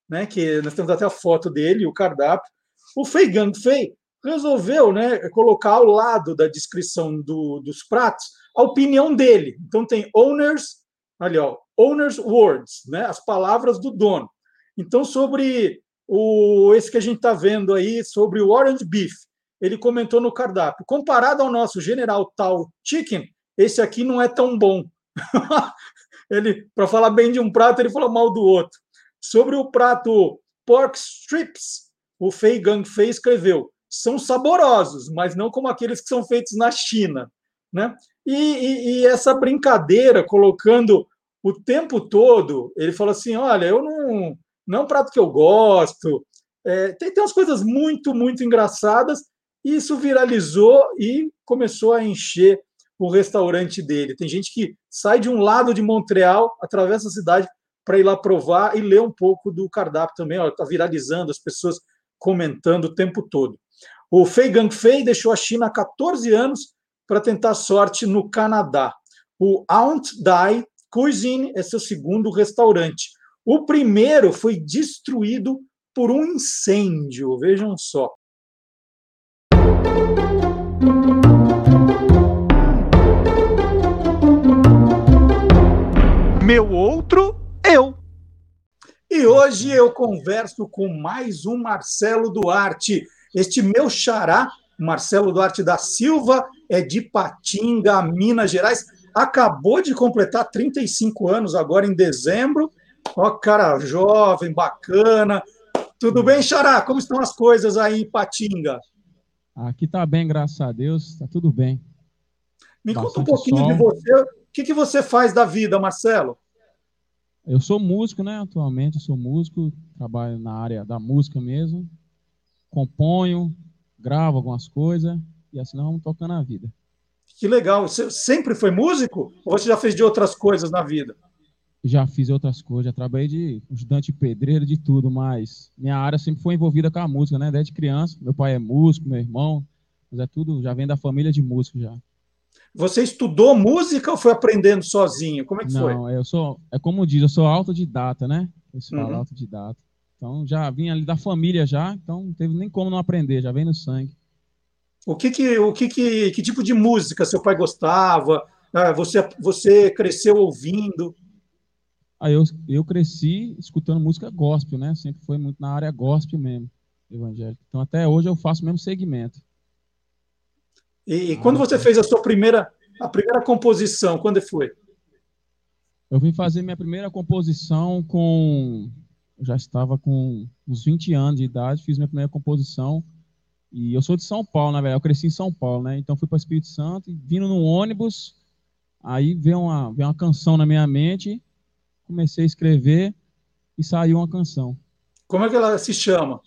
né, que nós temos até a foto dele, o cardápio, o Fei Gang Fei resolveu né, colocar ao lado da descrição do, dos pratos a opinião dele. Então tem owners, Ali, ó, owner's words, né? As palavras do dono. Então, sobre o esse que a gente está vendo aí, sobre o orange beef, ele comentou no cardápio. Comparado ao nosso General Tal Chicken, esse aqui não é tão bom. ele, para falar bem de um prato, ele falou mal do outro. Sobre o prato pork strips, o Fei Gang Fei escreveu: são saborosos, mas não como aqueles que são feitos na China, né? E, e, e essa brincadeira, colocando o tempo todo, ele falou assim: olha, eu não, não é um prato que eu gosto. É, tem, tem umas coisas muito, muito engraçadas. Isso viralizou e começou a encher o restaurante dele. Tem gente que sai de um lado de Montreal, atravessa a cidade para ir lá provar e ler um pouco do cardápio também. Está viralizando, as pessoas comentando o tempo todo. O Fei Gangfei deixou a China há 14 anos para tentar sorte no Canadá. O Aunt Dai Cuisine é seu segundo restaurante. O primeiro foi destruído por um incêndio, vejam só. Meu outro eu. E hoje eu converso com mais um Marcelo Duarte. Este meu xará, Marcelo Duarte da Silva, é de Patinga, Minas Gerais. Acabou de completar 35 anos agora em dezembro. Ó, cara jovem, bacana. Tudo bem, Xará? Como estão as coisas aí em Patinga? Aqui tá bem, graças a Deus, tá tudo bem. Me Bastante conta um pouquinho sol. de você. O que, que você faz da vida, Marcelo? Eu sou músico, né? Atualmente eu sou músico, trabalho na área da música mesmo. Componho, gravo algumas coisas e assim nós vamos tocando a vida. Que legal. Você sempre foi músico? Ou você já fez de outras coisas na vida? Já fiz outras coisas, já trabalhei de ajudante pedreiro, de tudo, mas minha área sempre foi envolvida com a música, né? Desde criança. Meu pai é músico, meu irmão, mas é tudo, já vem da família de músico já. Você estudou música ou foi aprendendo sozinho? Como é que Não, foi? Não, eu sou, é como diz, eu sou autodidata, né? Esse fala uhum. autodidata. Então já vim ali da família já, então não teve nem como não aprender, já vem no sangue. O que que, o que, que, que tipo de música seu pai gostava? Ah, você, você cresceu ouvindo? Aí eu, eu cresci escutando música gospel, né? Sempre foi muito na área gospel mesmo, evangélico. Então até hoje eu faço o mesmo segmento. E, e quando você fez a sua primeira, a primeira composição, quando foi? Eu vim fazer minha primeira composição com. Eu já estava com uns 20 anos de idade, fiz minha primeira composição. E eu sou de São Paulo, na verdade, eu cresci em São Paulo, né? Então fui para o Espírito Santo, e vindo no ônibus, aí veio uma, veio uma canção na minha mente comecei a escrever e saiu uma canção. Como é que ela se chama?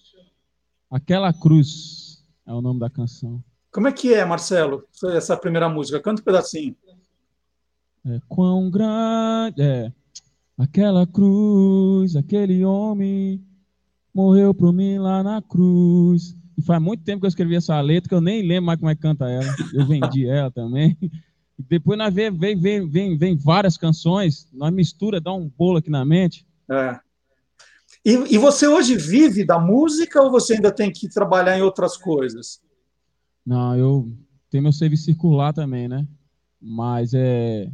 Aquela Cruz é o nome da canção. Como é que é, Marcelo, essa primeira música? Canta um pedacinho. É, quão grande é aquela cruz, aquele homem morreu por mim lá na cruz. E faz muito tempo que eu escrevi essa letra que eu nem lembro mais como é que canta ela. Eu vendi ela também. Depois nós vem, vem, vem, vem, vem várias canções, nós mistura, dá um bolo aqui na mente. É. E, e, você hoje vive da música ou você ainda tem que trabalhar em outras coisas? Não, eu tenho meu serviço circular também, né? Mas é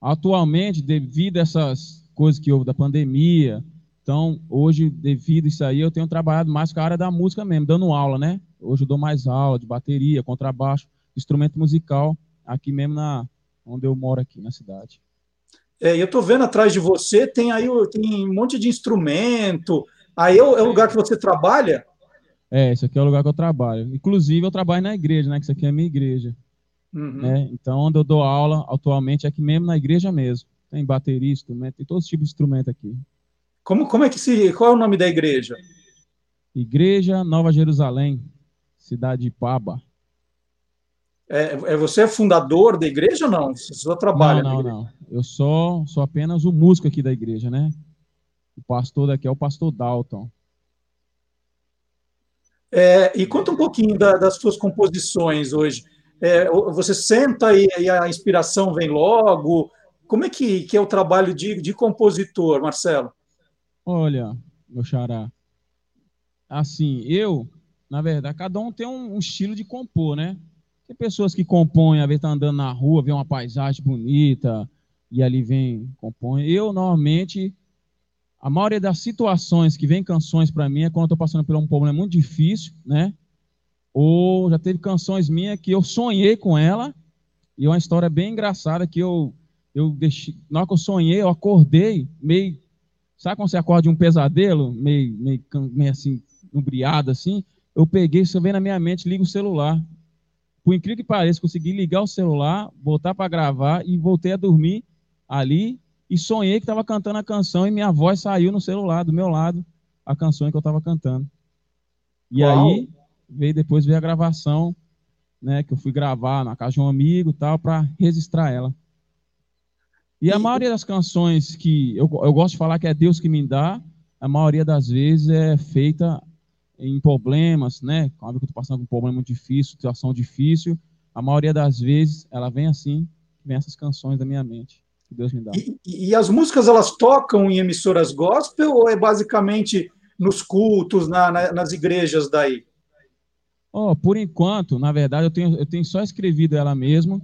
atualmente, devido a essas coisas que houve da pandemia, então hoje, devido a isso aí, eu tenho trabalhado mais com a área da música mesmo, dando aula, né? Hoje eu dou mais aula de bateria, contrabaixo, instrumento musical aqui mesmo na onde eu moro aqui na cidade. É, eu estou vendo atrás de você, tem aí tem um monte de instrumento. Aí é o, é o lugar que você trabalha? É, esse aqui é o lugar que eu trabalho. Inclusive, eu trabalho na igreja, né? Que isso aqui é a minha igreja. Uhum. Né? Então, onde eu dou aula atualmente é aqui mesmo na igreja mesmo. Tem bateria, instrumento, tem todos os tipos de instrumento aqui. Como, como é que se. Qual é o nome da igreja? Igreja Nova Jerusalém, cidade de Paba. É, é, você é fundador da igreja ou não? Você só trabalha não, não, não. Eu sou, sou apenas o músico aqui da igreja, né? O pastor daqui é o pastor Dalton. É, e conta um pouquinho da, das suas composições hoje. É, você senta e, e, a inspiração vem logo? Como é que, que é o trabalho de, de compositor, Marcelo? Olha, meu xará, assim, eu, na verdade, cada um tem um, um estilo de compor, né? Tem pessoas que compõem, às vezes tá andando na rua, vê uma paisagem bonita, e ali vem, compõe. Eu, normalmente, a maioria das situações que vem canções para mim é quando eu estou passando por um problema muito difícil, né? Ou já teve canções minhas que eu sonhei com ela, e é uma história bem engraçada que eu, eu deixei, na hora que eu sonhei, eu acordei meio, sabe quando você acorda de um pesadelo, meio, meio, meio assim, umbriado assim? Eu peguei, isso veio na minha mente, ligo o celular. Por incrível que pareça, consegui ligar o celular, botar para gravar e voltei a dormir ali e sonhei que estava cantando a canção e minha voz saiu no celular do meu lado, a canção que eu estava cantando. E Uau. aí veio depois veio a gravação, né, que eu fui gravar na casa de um amigo, tal, para registrar ela. E a maioria das canções que eu, eu gosto de falar que é Deus que me dá, a maioria das vezes é feita em problemas, né? Quando eu estou passando por um problema muito difícil, situação difícil, a maioria das vezes ela vem assim, vem essas canções da minha mente que Deus me dá. E, e, as músicas elas tocam em emissoras gospel ou é basicamente nos cultos, na, na, nas igrejas daí? Oh, por enquanto, na verdade, eu tenho, eu tenho só escrevido ela mesmo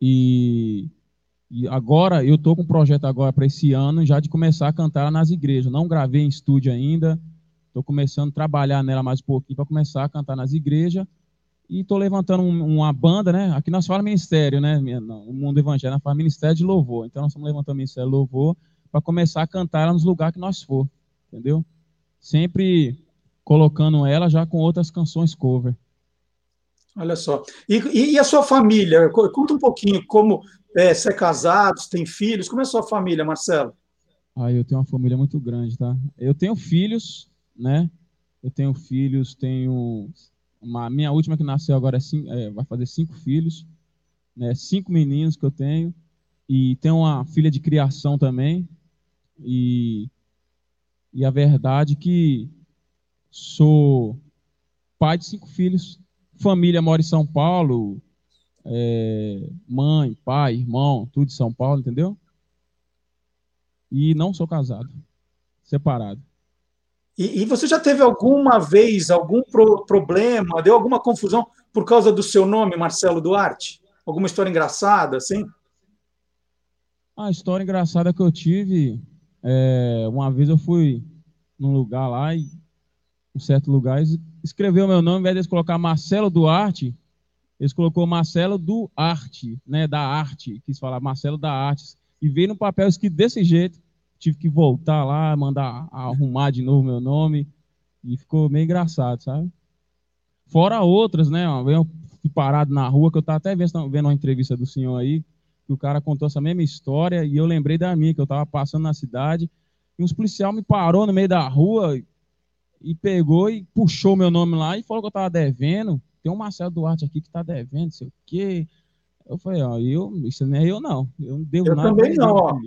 e, e agora eu estou com um projeto agora para esse ano já de começar a cantar nas igrejas. Não gravei em estúdio ainda, estou começando a trabalhar nela mais um pouquinho para começar a cantar nas igrejas e estou levantando um, uma banda, né? Aqui nós falamos ministério, né? No mundo evangélico, nós falamos ministério de louvor. Então nós estamos levantando ministério de louvor para começar a cantar ela nos lugares que nós for, entendeu? Sempre colocando ela já com outras canções cover. Olha só. E, e a sua família? Conta um pouquinho como é, você é casado, tem filhos. Como é a sua família, Marcelo? Ah, eu tenho uma família muito grande, tá? Eu tenho filhos, né? Eu tenho filhos, tenho uma, minha última que nasceu agora é cinco, é, vai fazer cinco filhos, né? Cinco meninos que eu tenho e tenho uma filha de criação também. E, e a verdade é que sou pai de cinco filhos, família mora em São Paulo, é, mãe, pai, irmão, tudo de São Paulo, entendeu? E não sou casado, separado. E, e, você já teve alguma vez algum pro, problema, deu alguma confusão por causa do seu nome, Marcelo Duarte? Alguma história engraçada, assim? A história engraçada que eu tive, é, uma vez eu fui num lugar lá, e, um certo lugar, escreveu meu nome, ao invés de colocar Marcelo Duarte, eles colocou Marcelo do Arte, né, da arte, quis falar Marcelo da Arte, e veio no papel escrito desse jeito tive que voltar lá, mandar arrumar de novo meu nome, e ficou meio engraçado, sabe? Fora outras, né? Eu fui parado na rua, que eu estava até vendo, vendo uma entrevista do senhor aí, que o cara contou essa mesma história, e eu lembrei da minha, que eu estava passando na cidade, e uns policial me parou no meio da rua e pegou e puxou meu nome lá e falou que eu estava devendo. Tem um Marcelo Duarte aqui que está devendo, não sei o quê. Eu falei, ó, eu, isso não é eu não. Eu não devo eu nada. Eu também não, ó.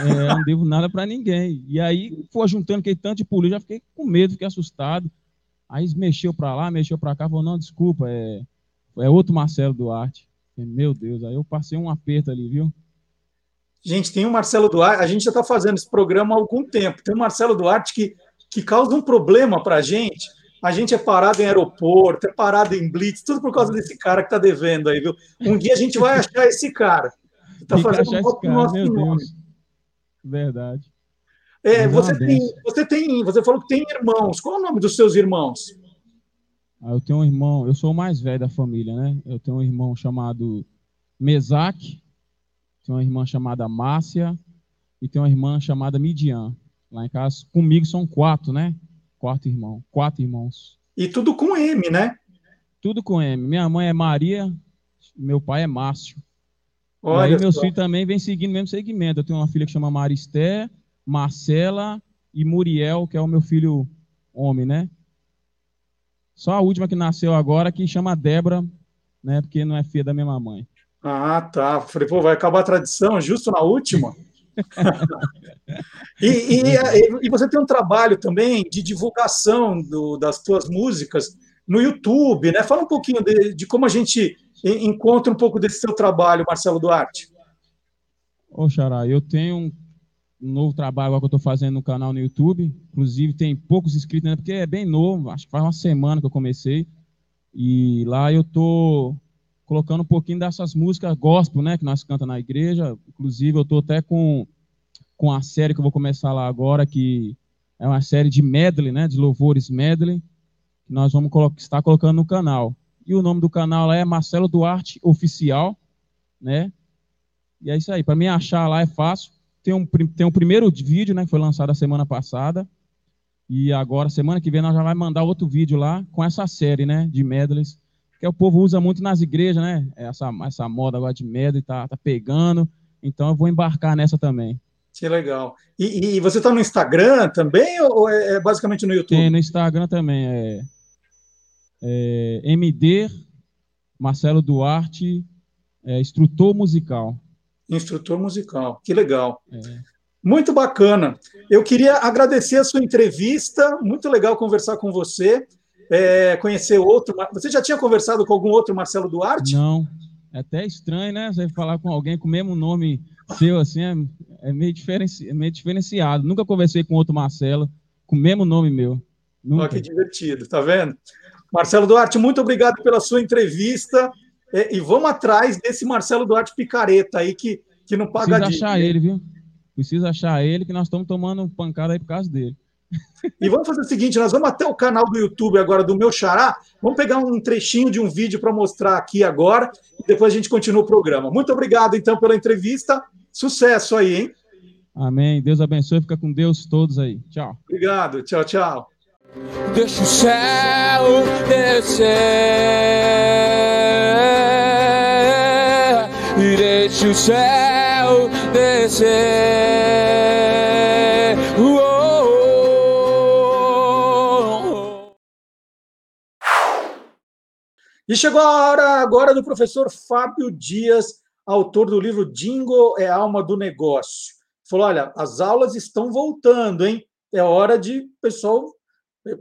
É, não devo nada para ninguém. E aí, foi juntando aquele tanto de polícia, já fiquei com medo, fiquei assustado. Aí mexeu para lá, mexeu para cá, falou, não, desculpa, é, é outro Marcelo Duarte. Meu Deus, aí eu passei um aperto ali, viu? Gente, tem o Marcelo Duarte, a gente já está fazendo esse programa há algum tempo. Tem o Marcelo Duarte que, que causa um problema para a gente. A gente é parado em aeroporto, é parado em blitz, tudo por causa desse cara que está devendo aí, viu? Um dia a gente vai achar esse cara. Está fazendo um pouco nosso meu nome. Deus. Verdade. É, você, tem, você tem, você falou que tem irmãos. Qual é o nome dos seus irmãos? Ah, eu tenho um irmão, eu sou o mais velho da família, né? Eu tenho um irmão chamado Mesaque, tenho uma irmã chamada Márcia e tenho uma irmã chamada Midian. Lá em casa, comigo são quatro, né? Quatro irmãos, quatro irmãos. E tudo com M, né? Tudo com M. Minha mãe é Maria, meu pai é Márcio. Olha e aí meus filhos também vêm seguindo o mesmo segmento. Eu tenho uma filha que chama Maristé, Marcela e Muriel, que é o meu filho homem, né? Só a última que nasceu agora, que chama Débora, né? Porque não é filha da mesma mãe. Ah, tá. Falei, pô, vai acabar a tradição justo na última. e, e, e, você tem um trabalho também de divulgação do, das suas músicas no YouTube, né? Fala um pouquinho de, de como a gente encontra um pouco desse seu trabalho, Marcelo Duarte. Ô, Xará, eu tenho um novo trabalho que eu estou fazendo no canal no YouTube. Inclusive, tem poucos inscritos, né? Porque é bem novo, acho que faz uma semana que eu comecei. E lá eu estou colocando um pouquinho dessas músicas gospel, né, que nós cantamos na igreja. Inclusive, eu estou até com, com a série que eu vou começar lá agora, que é uma série de medley, né, de louvores medley, que nós vamos colo estar colocando no canal. E o nome do canal lá é Marcelo Duarte Oficial, né? E é isso aí. Para mim achar lá é fácil. Tem um, tem um primeiro vídeo, né, que foi lançado a semana passada. E agora, semana que vem, nós já vai mandar outro vídeo lá com essa série, né, de medleys, que o povo usa muito nas igrejas, né? Essa, essa moda agora de medley tá, tá pegando. Então eu vou embarcar nessa também. Que legal. E, e você está no Instagram também ou é, é, basicamente no YouTube? Tem no Instagram também. É, é MD Marcelo Duarte, é, instrutor musical. Instrutor musical, que legal. É. Muito bacana. Eu queria agradecer a sua entrevista, muito legal conversar com você, é, conhecer outro. Você já tinha conversado com algum outro Marcelo Duarte? Não, é até estranho, né? Você falar com alguém com o mesmo nome seu, assim, é, é meio, diferenci, é meio diferenciado. Nunca conversei com outro Marcelo com o mesmo nome meu. Olha que divertido, tá vendo? Marcelo Duarte, muito obrigado pela sua entrevista. E, e vamos atrás desse Marcelo Duarte Picareta aí, que, que não paga Precisa achar ele, viu? Precisa achar ele, que nós estamos tomando pancada aí por causa dele. E vamos fazer o seguinte: nós vamos até o canal do YouTube agora do meu xará. Vamos pegar um trechinho de um vídeo para mostrar aqui agora e depois a gente continua o programa. Muito obrigado, então, pela entrevista. Sucesso aí, hein? Amém. Deus abençoe. Fica com Deus todos aí. Tchau. Obrigado. Tchau, tchau. Deixa o céu descer e deixa o céu descer. E chegou a hora agora do professor Fábio Dias, autor do livro Jingle é alma do negócio. Falou: olha, as aulas estão voltando, hein? É hora de pessoal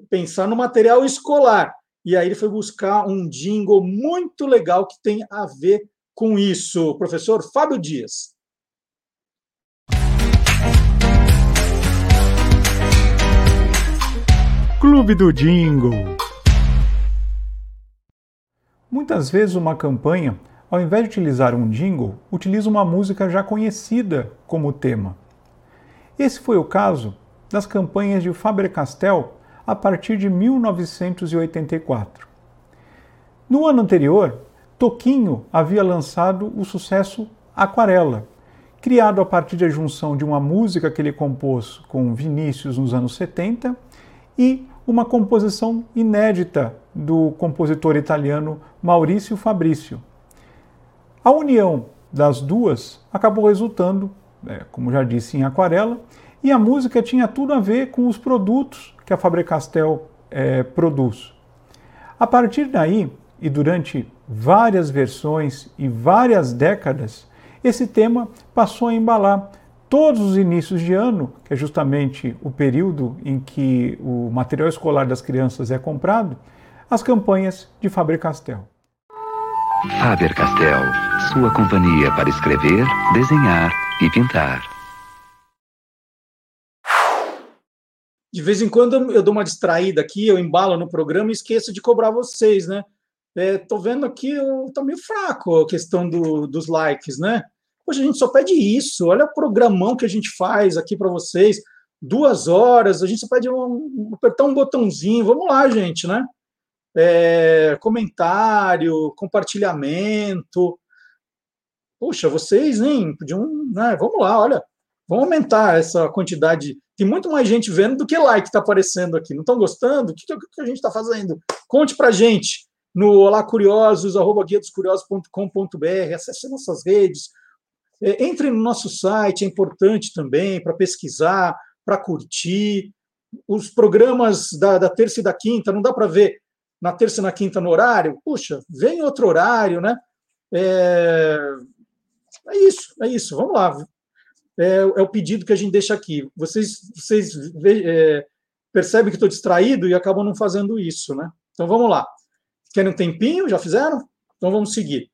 pensar no material escolar. E aí ele foi buscar um jingle muito legal que tem a ver com isso. Professor Fábio Dias. Clube do Jingle. Muitas vezes uma campanha, ao invés de utilizar um jingle, utiliza uma música já conhecida como tema. Esse foi o caso das campanhas de Faber-Castell a partir de 1984. No ano anterior, Toquinho havia lançado o sucesso Aquarela, criado a partir da junção de uma música que ele compôs com Vinícius nos anos 70 e uma composição inédita do compositor italiano Maurício Fabrício. A união das duas acabou resultando, é, como já disse, em Aquarela, e a música tinha tudo a ver com os produtos que a Faber-Castell é, produz. A partir daí, e durante várias versões e várias décadas, esse tema passou a embalar todos os inícios de ano, que é justamente o período em que o material escolar das crianças é comprado, as campanhas de Faber-Castell. Faber-Castell, sua companhia para escrever, desenhar e pintar. De vez em quando eu dou uma distraída aqui, eu embalo no programa e esqueço de cobrar vocês, né? É, vendo aqui, está meio fraco a questão do, dos likes, né? Hoje a gente só pede isso. Olha o programão que a gente faz aqui para vocês. Duas horas, a gente só pede um, apertar um botãozinho. Vamos lá, gente, né? É, comentário, compartilhamento. Poxa, vocês, hein? Podiam, né? Vamos lá, olha. Vamos aumentar essa quantidade. Tem muito mais gente vendo do que like está aparecendo aqui. Não estão gostando? O que, que a gente está fazendo? Conte para gente no Olá Curiosos, arroba acesse nossas redes, é, entre no nosso site, é importante também para pesquisar, para curtir. Os programas da, da terça e da quinta, não dá para ver na terça e na quinta no horário? Puxa, vem outro horário, né? É, é isso, é isso. Vamos lá é, é, o pedido que a gente deixa aqui. Vocês, vocês é, percebem que estou distraído e acabam não fazendo isso, né? Então vamos lá. Querem um tempinho? Já fizeram? Então vamos seguir.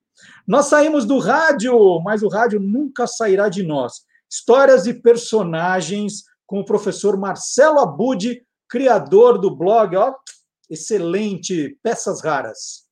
Nós saímos do rádio, mas o rádio nunca sairá de nós. Histórias e personagens com o professor Marcelo Abud, criador do blog, ó, excelente, Peças Raras.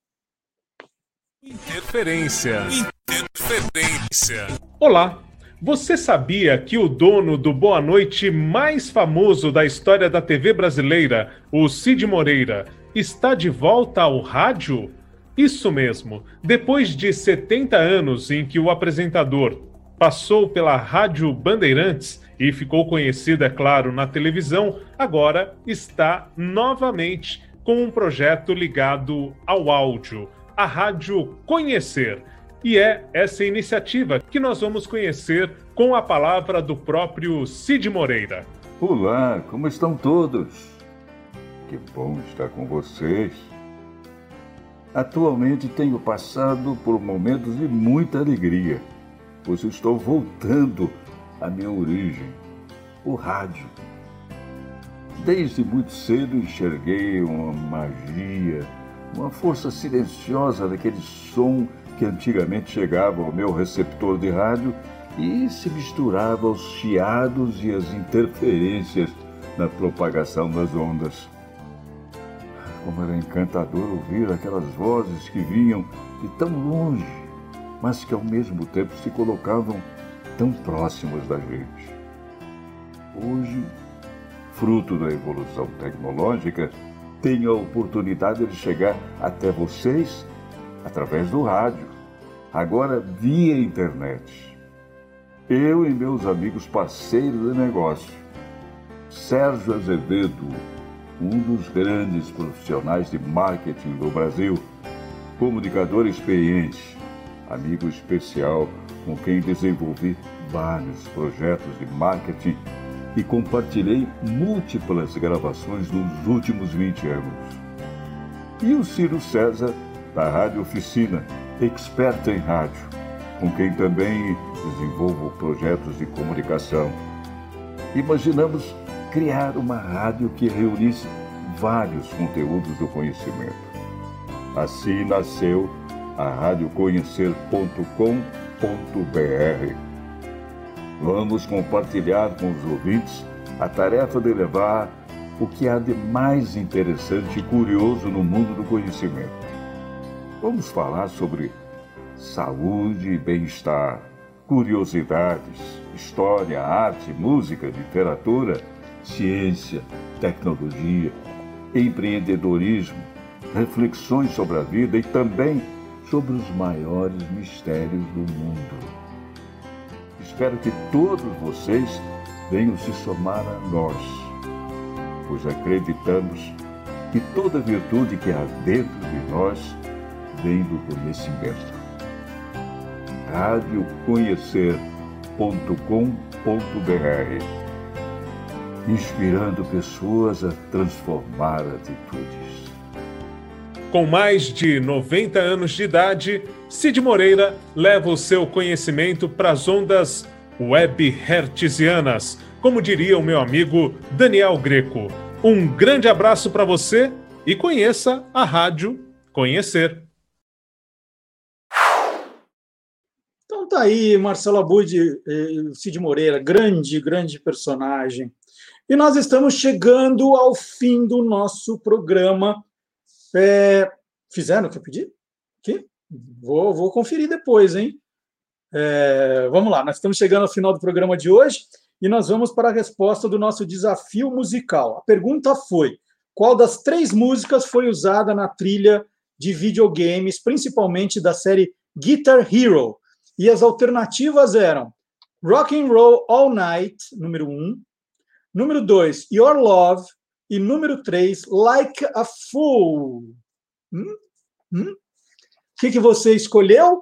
Interferência. Interferência. Olá. Você sabia que o dono do Boa Noite mais famoso da história da TV brasileira, o Cid Moreira, está de volta ao rádio? Isso mesmo. Depois de 70 anos em que o apresentador passou pela Rádio Bandeirantes e ficou conhecido, é claro, na televisão, agora está novamente com um projeto ligado ao áudio, a Rádio Conhecer. E é essa iniciativa que nós vamos conhecer com a palavra do próprio Cid Moreira. Olá, como estão todos? Que bom estar com vocês. Atualmente tenho passado por momentos de muita alegria, pois estou voltando à minha origem, o rádio. Desde muito cedo enxerguei uma magia, uma força silenciosa daquele som que antigamente chegava ao meu receptor de rádio e se misturava aos chiados e às interferências na propagação das ondas. Como era encantador ouvir aquelas vozes que vinham de tão longe, mas que ao mesmo tempo se colocavam tão próximas da gente. Hoje, fruto da evolução tecnológica, tenho a oportunidade de chegar até vocês através do rádio, agora via internet. Eu e meus amigos parceiros de negócio, Sérgio Azevedo, um dos grandes profissionais de marketing do Brasil, comunicador experiente, amigo especial com quem desenvolvi vários projetos de marketing e compartilhei múltiplas gravações nos últimos 20 anos. E o Ciro César da Rádio Oficina, experta em rádio, com quem também desenvolvo projetos de comunicação. Imaginamos criar uma rádio que reunisse vários conteúdos do conhecimento. Assim nasceu a radioconhecer.com.br. Vamos compartilhar com os ouvintes a tarefa de levar o que há de mais interessante e curioso no mundo do conhecimento Vamos falar sobre saúde e bem-estar, curiosidades, história, arte, música, literatura, ciência, tecnologia, empreendedorismo, reflexões sobre a vida e também sobre os maiores mistérios do mundo. Espero que todos vocês venham se somar a nós, pois acreditamos que toda virtude que há dentro de nós do conhecimento. radioconhecer.com.br Inspirando pessoas a transformar atitudes. Com mais de 90 anos de idade, Cid Moreira leva o seu conhecimento para as ondas web hertzianas, como diria o meu amigo Daniel Greco. Um grande abraço para você e conheça a Rádio Conhecer. Então tá aí, Marcelo Abud, Cid Moreira, grande, grande personagem. E nós estamos chegando ao fim do nosso programa. É, fizeram o que eu pedi? Aqui? Vou, vou conferir depois, hein? É, vamos lá, nós estamos chegando ao final do programa de hoje e nós vamos para a resposta do nosso desafio musical. A pergunta foi: qual das três músicas foi usada na trilha de videogames, principalmente da série Guitar Hero? E as alternativas eram Rock and Roll All Night, número 1, um, número 2, Your Love, e número 3, Like a Fool. Hum? Hum? O que, que você escolheu?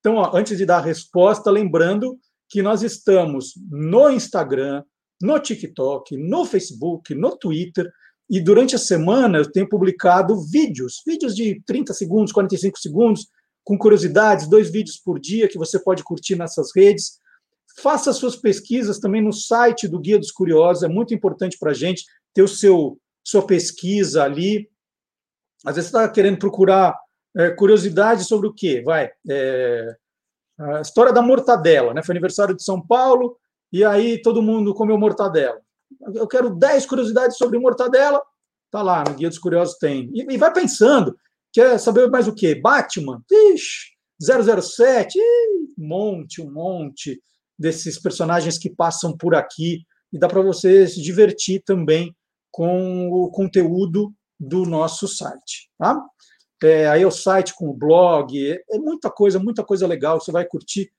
Então, ó, antes de dar a resposta, lembrando que nós estamos no Instagram, no TikTok, no Facebook, no Twitter, e durante a semana eu tenho publicado vídeos, vídeos de 30 segundos, 45 segundos, com curiosidades, dois vídeos por dia que você pode curtir nessas redes. Faça suas pesquisas também no site do Guia dos Curiosos, é muito importante para a gente ter o seu sua pesquisa ali. Às vezes você está querendo procurar é, curiosidade sobre o quê? Vai, é, a história da mortadela, né? Foi aniversário de São Paulo e aí todo mundo comeu mortadela. Eu quero 10 curiosidades sobre mortadela, tá lá, no Guia dos Curiosos tem. E, e vai pensando, Quer saber mais o quê? Batman? Ixi, 007? Ih, um monte, um monte desses personagens que passam por aqui e dá para você se divertir também com o conteúdo do nosso site. Tá? É, aí é o site com o blog, é, é muita coisa, muita coisa legal, você vai curtir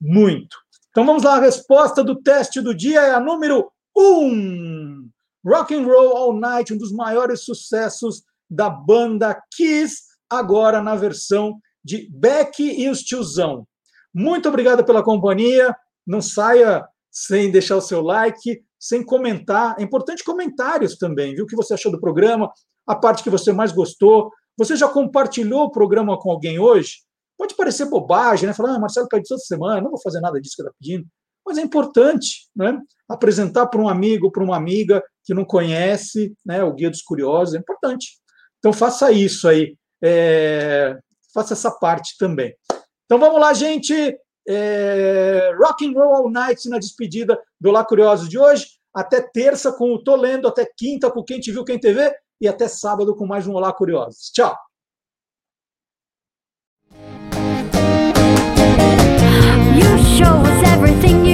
muito. Então vamos lá, a resposta do teste do dia é a número 1. Um. Rock and Roll All Night, um dos maiores sucessos da banda Kiss, agora na versão de Beck e os Tiozão. Muito obrigado pela companhia. Não saia sem deixar o seu like, sem comentar. É importante comentários também, viu? O que você achou do programa, a parte que você mais gostou. Você já compartilhou o programa com alguém hoje? Pode parecer bobagem, né? Falar, ah, Marcelo pede toda semana, não vou fazer nada disso que está pedindo. Mas é importante, né? Apresentar para um amigo, para uma amiga que não conhece, né? O Guia dos Curiosos, é importante. Então faça isso aí. É... Faça essa parte também. Então vamos lá, gente. É... Rock and Roll All Night na despedida do Lá Curiosos de hoje. Até terça com o Tô Lendo, até quinta com Quem Te Viu, Quem TV e até sábado com mais um Olá Curiosos. Tchau! You show us everything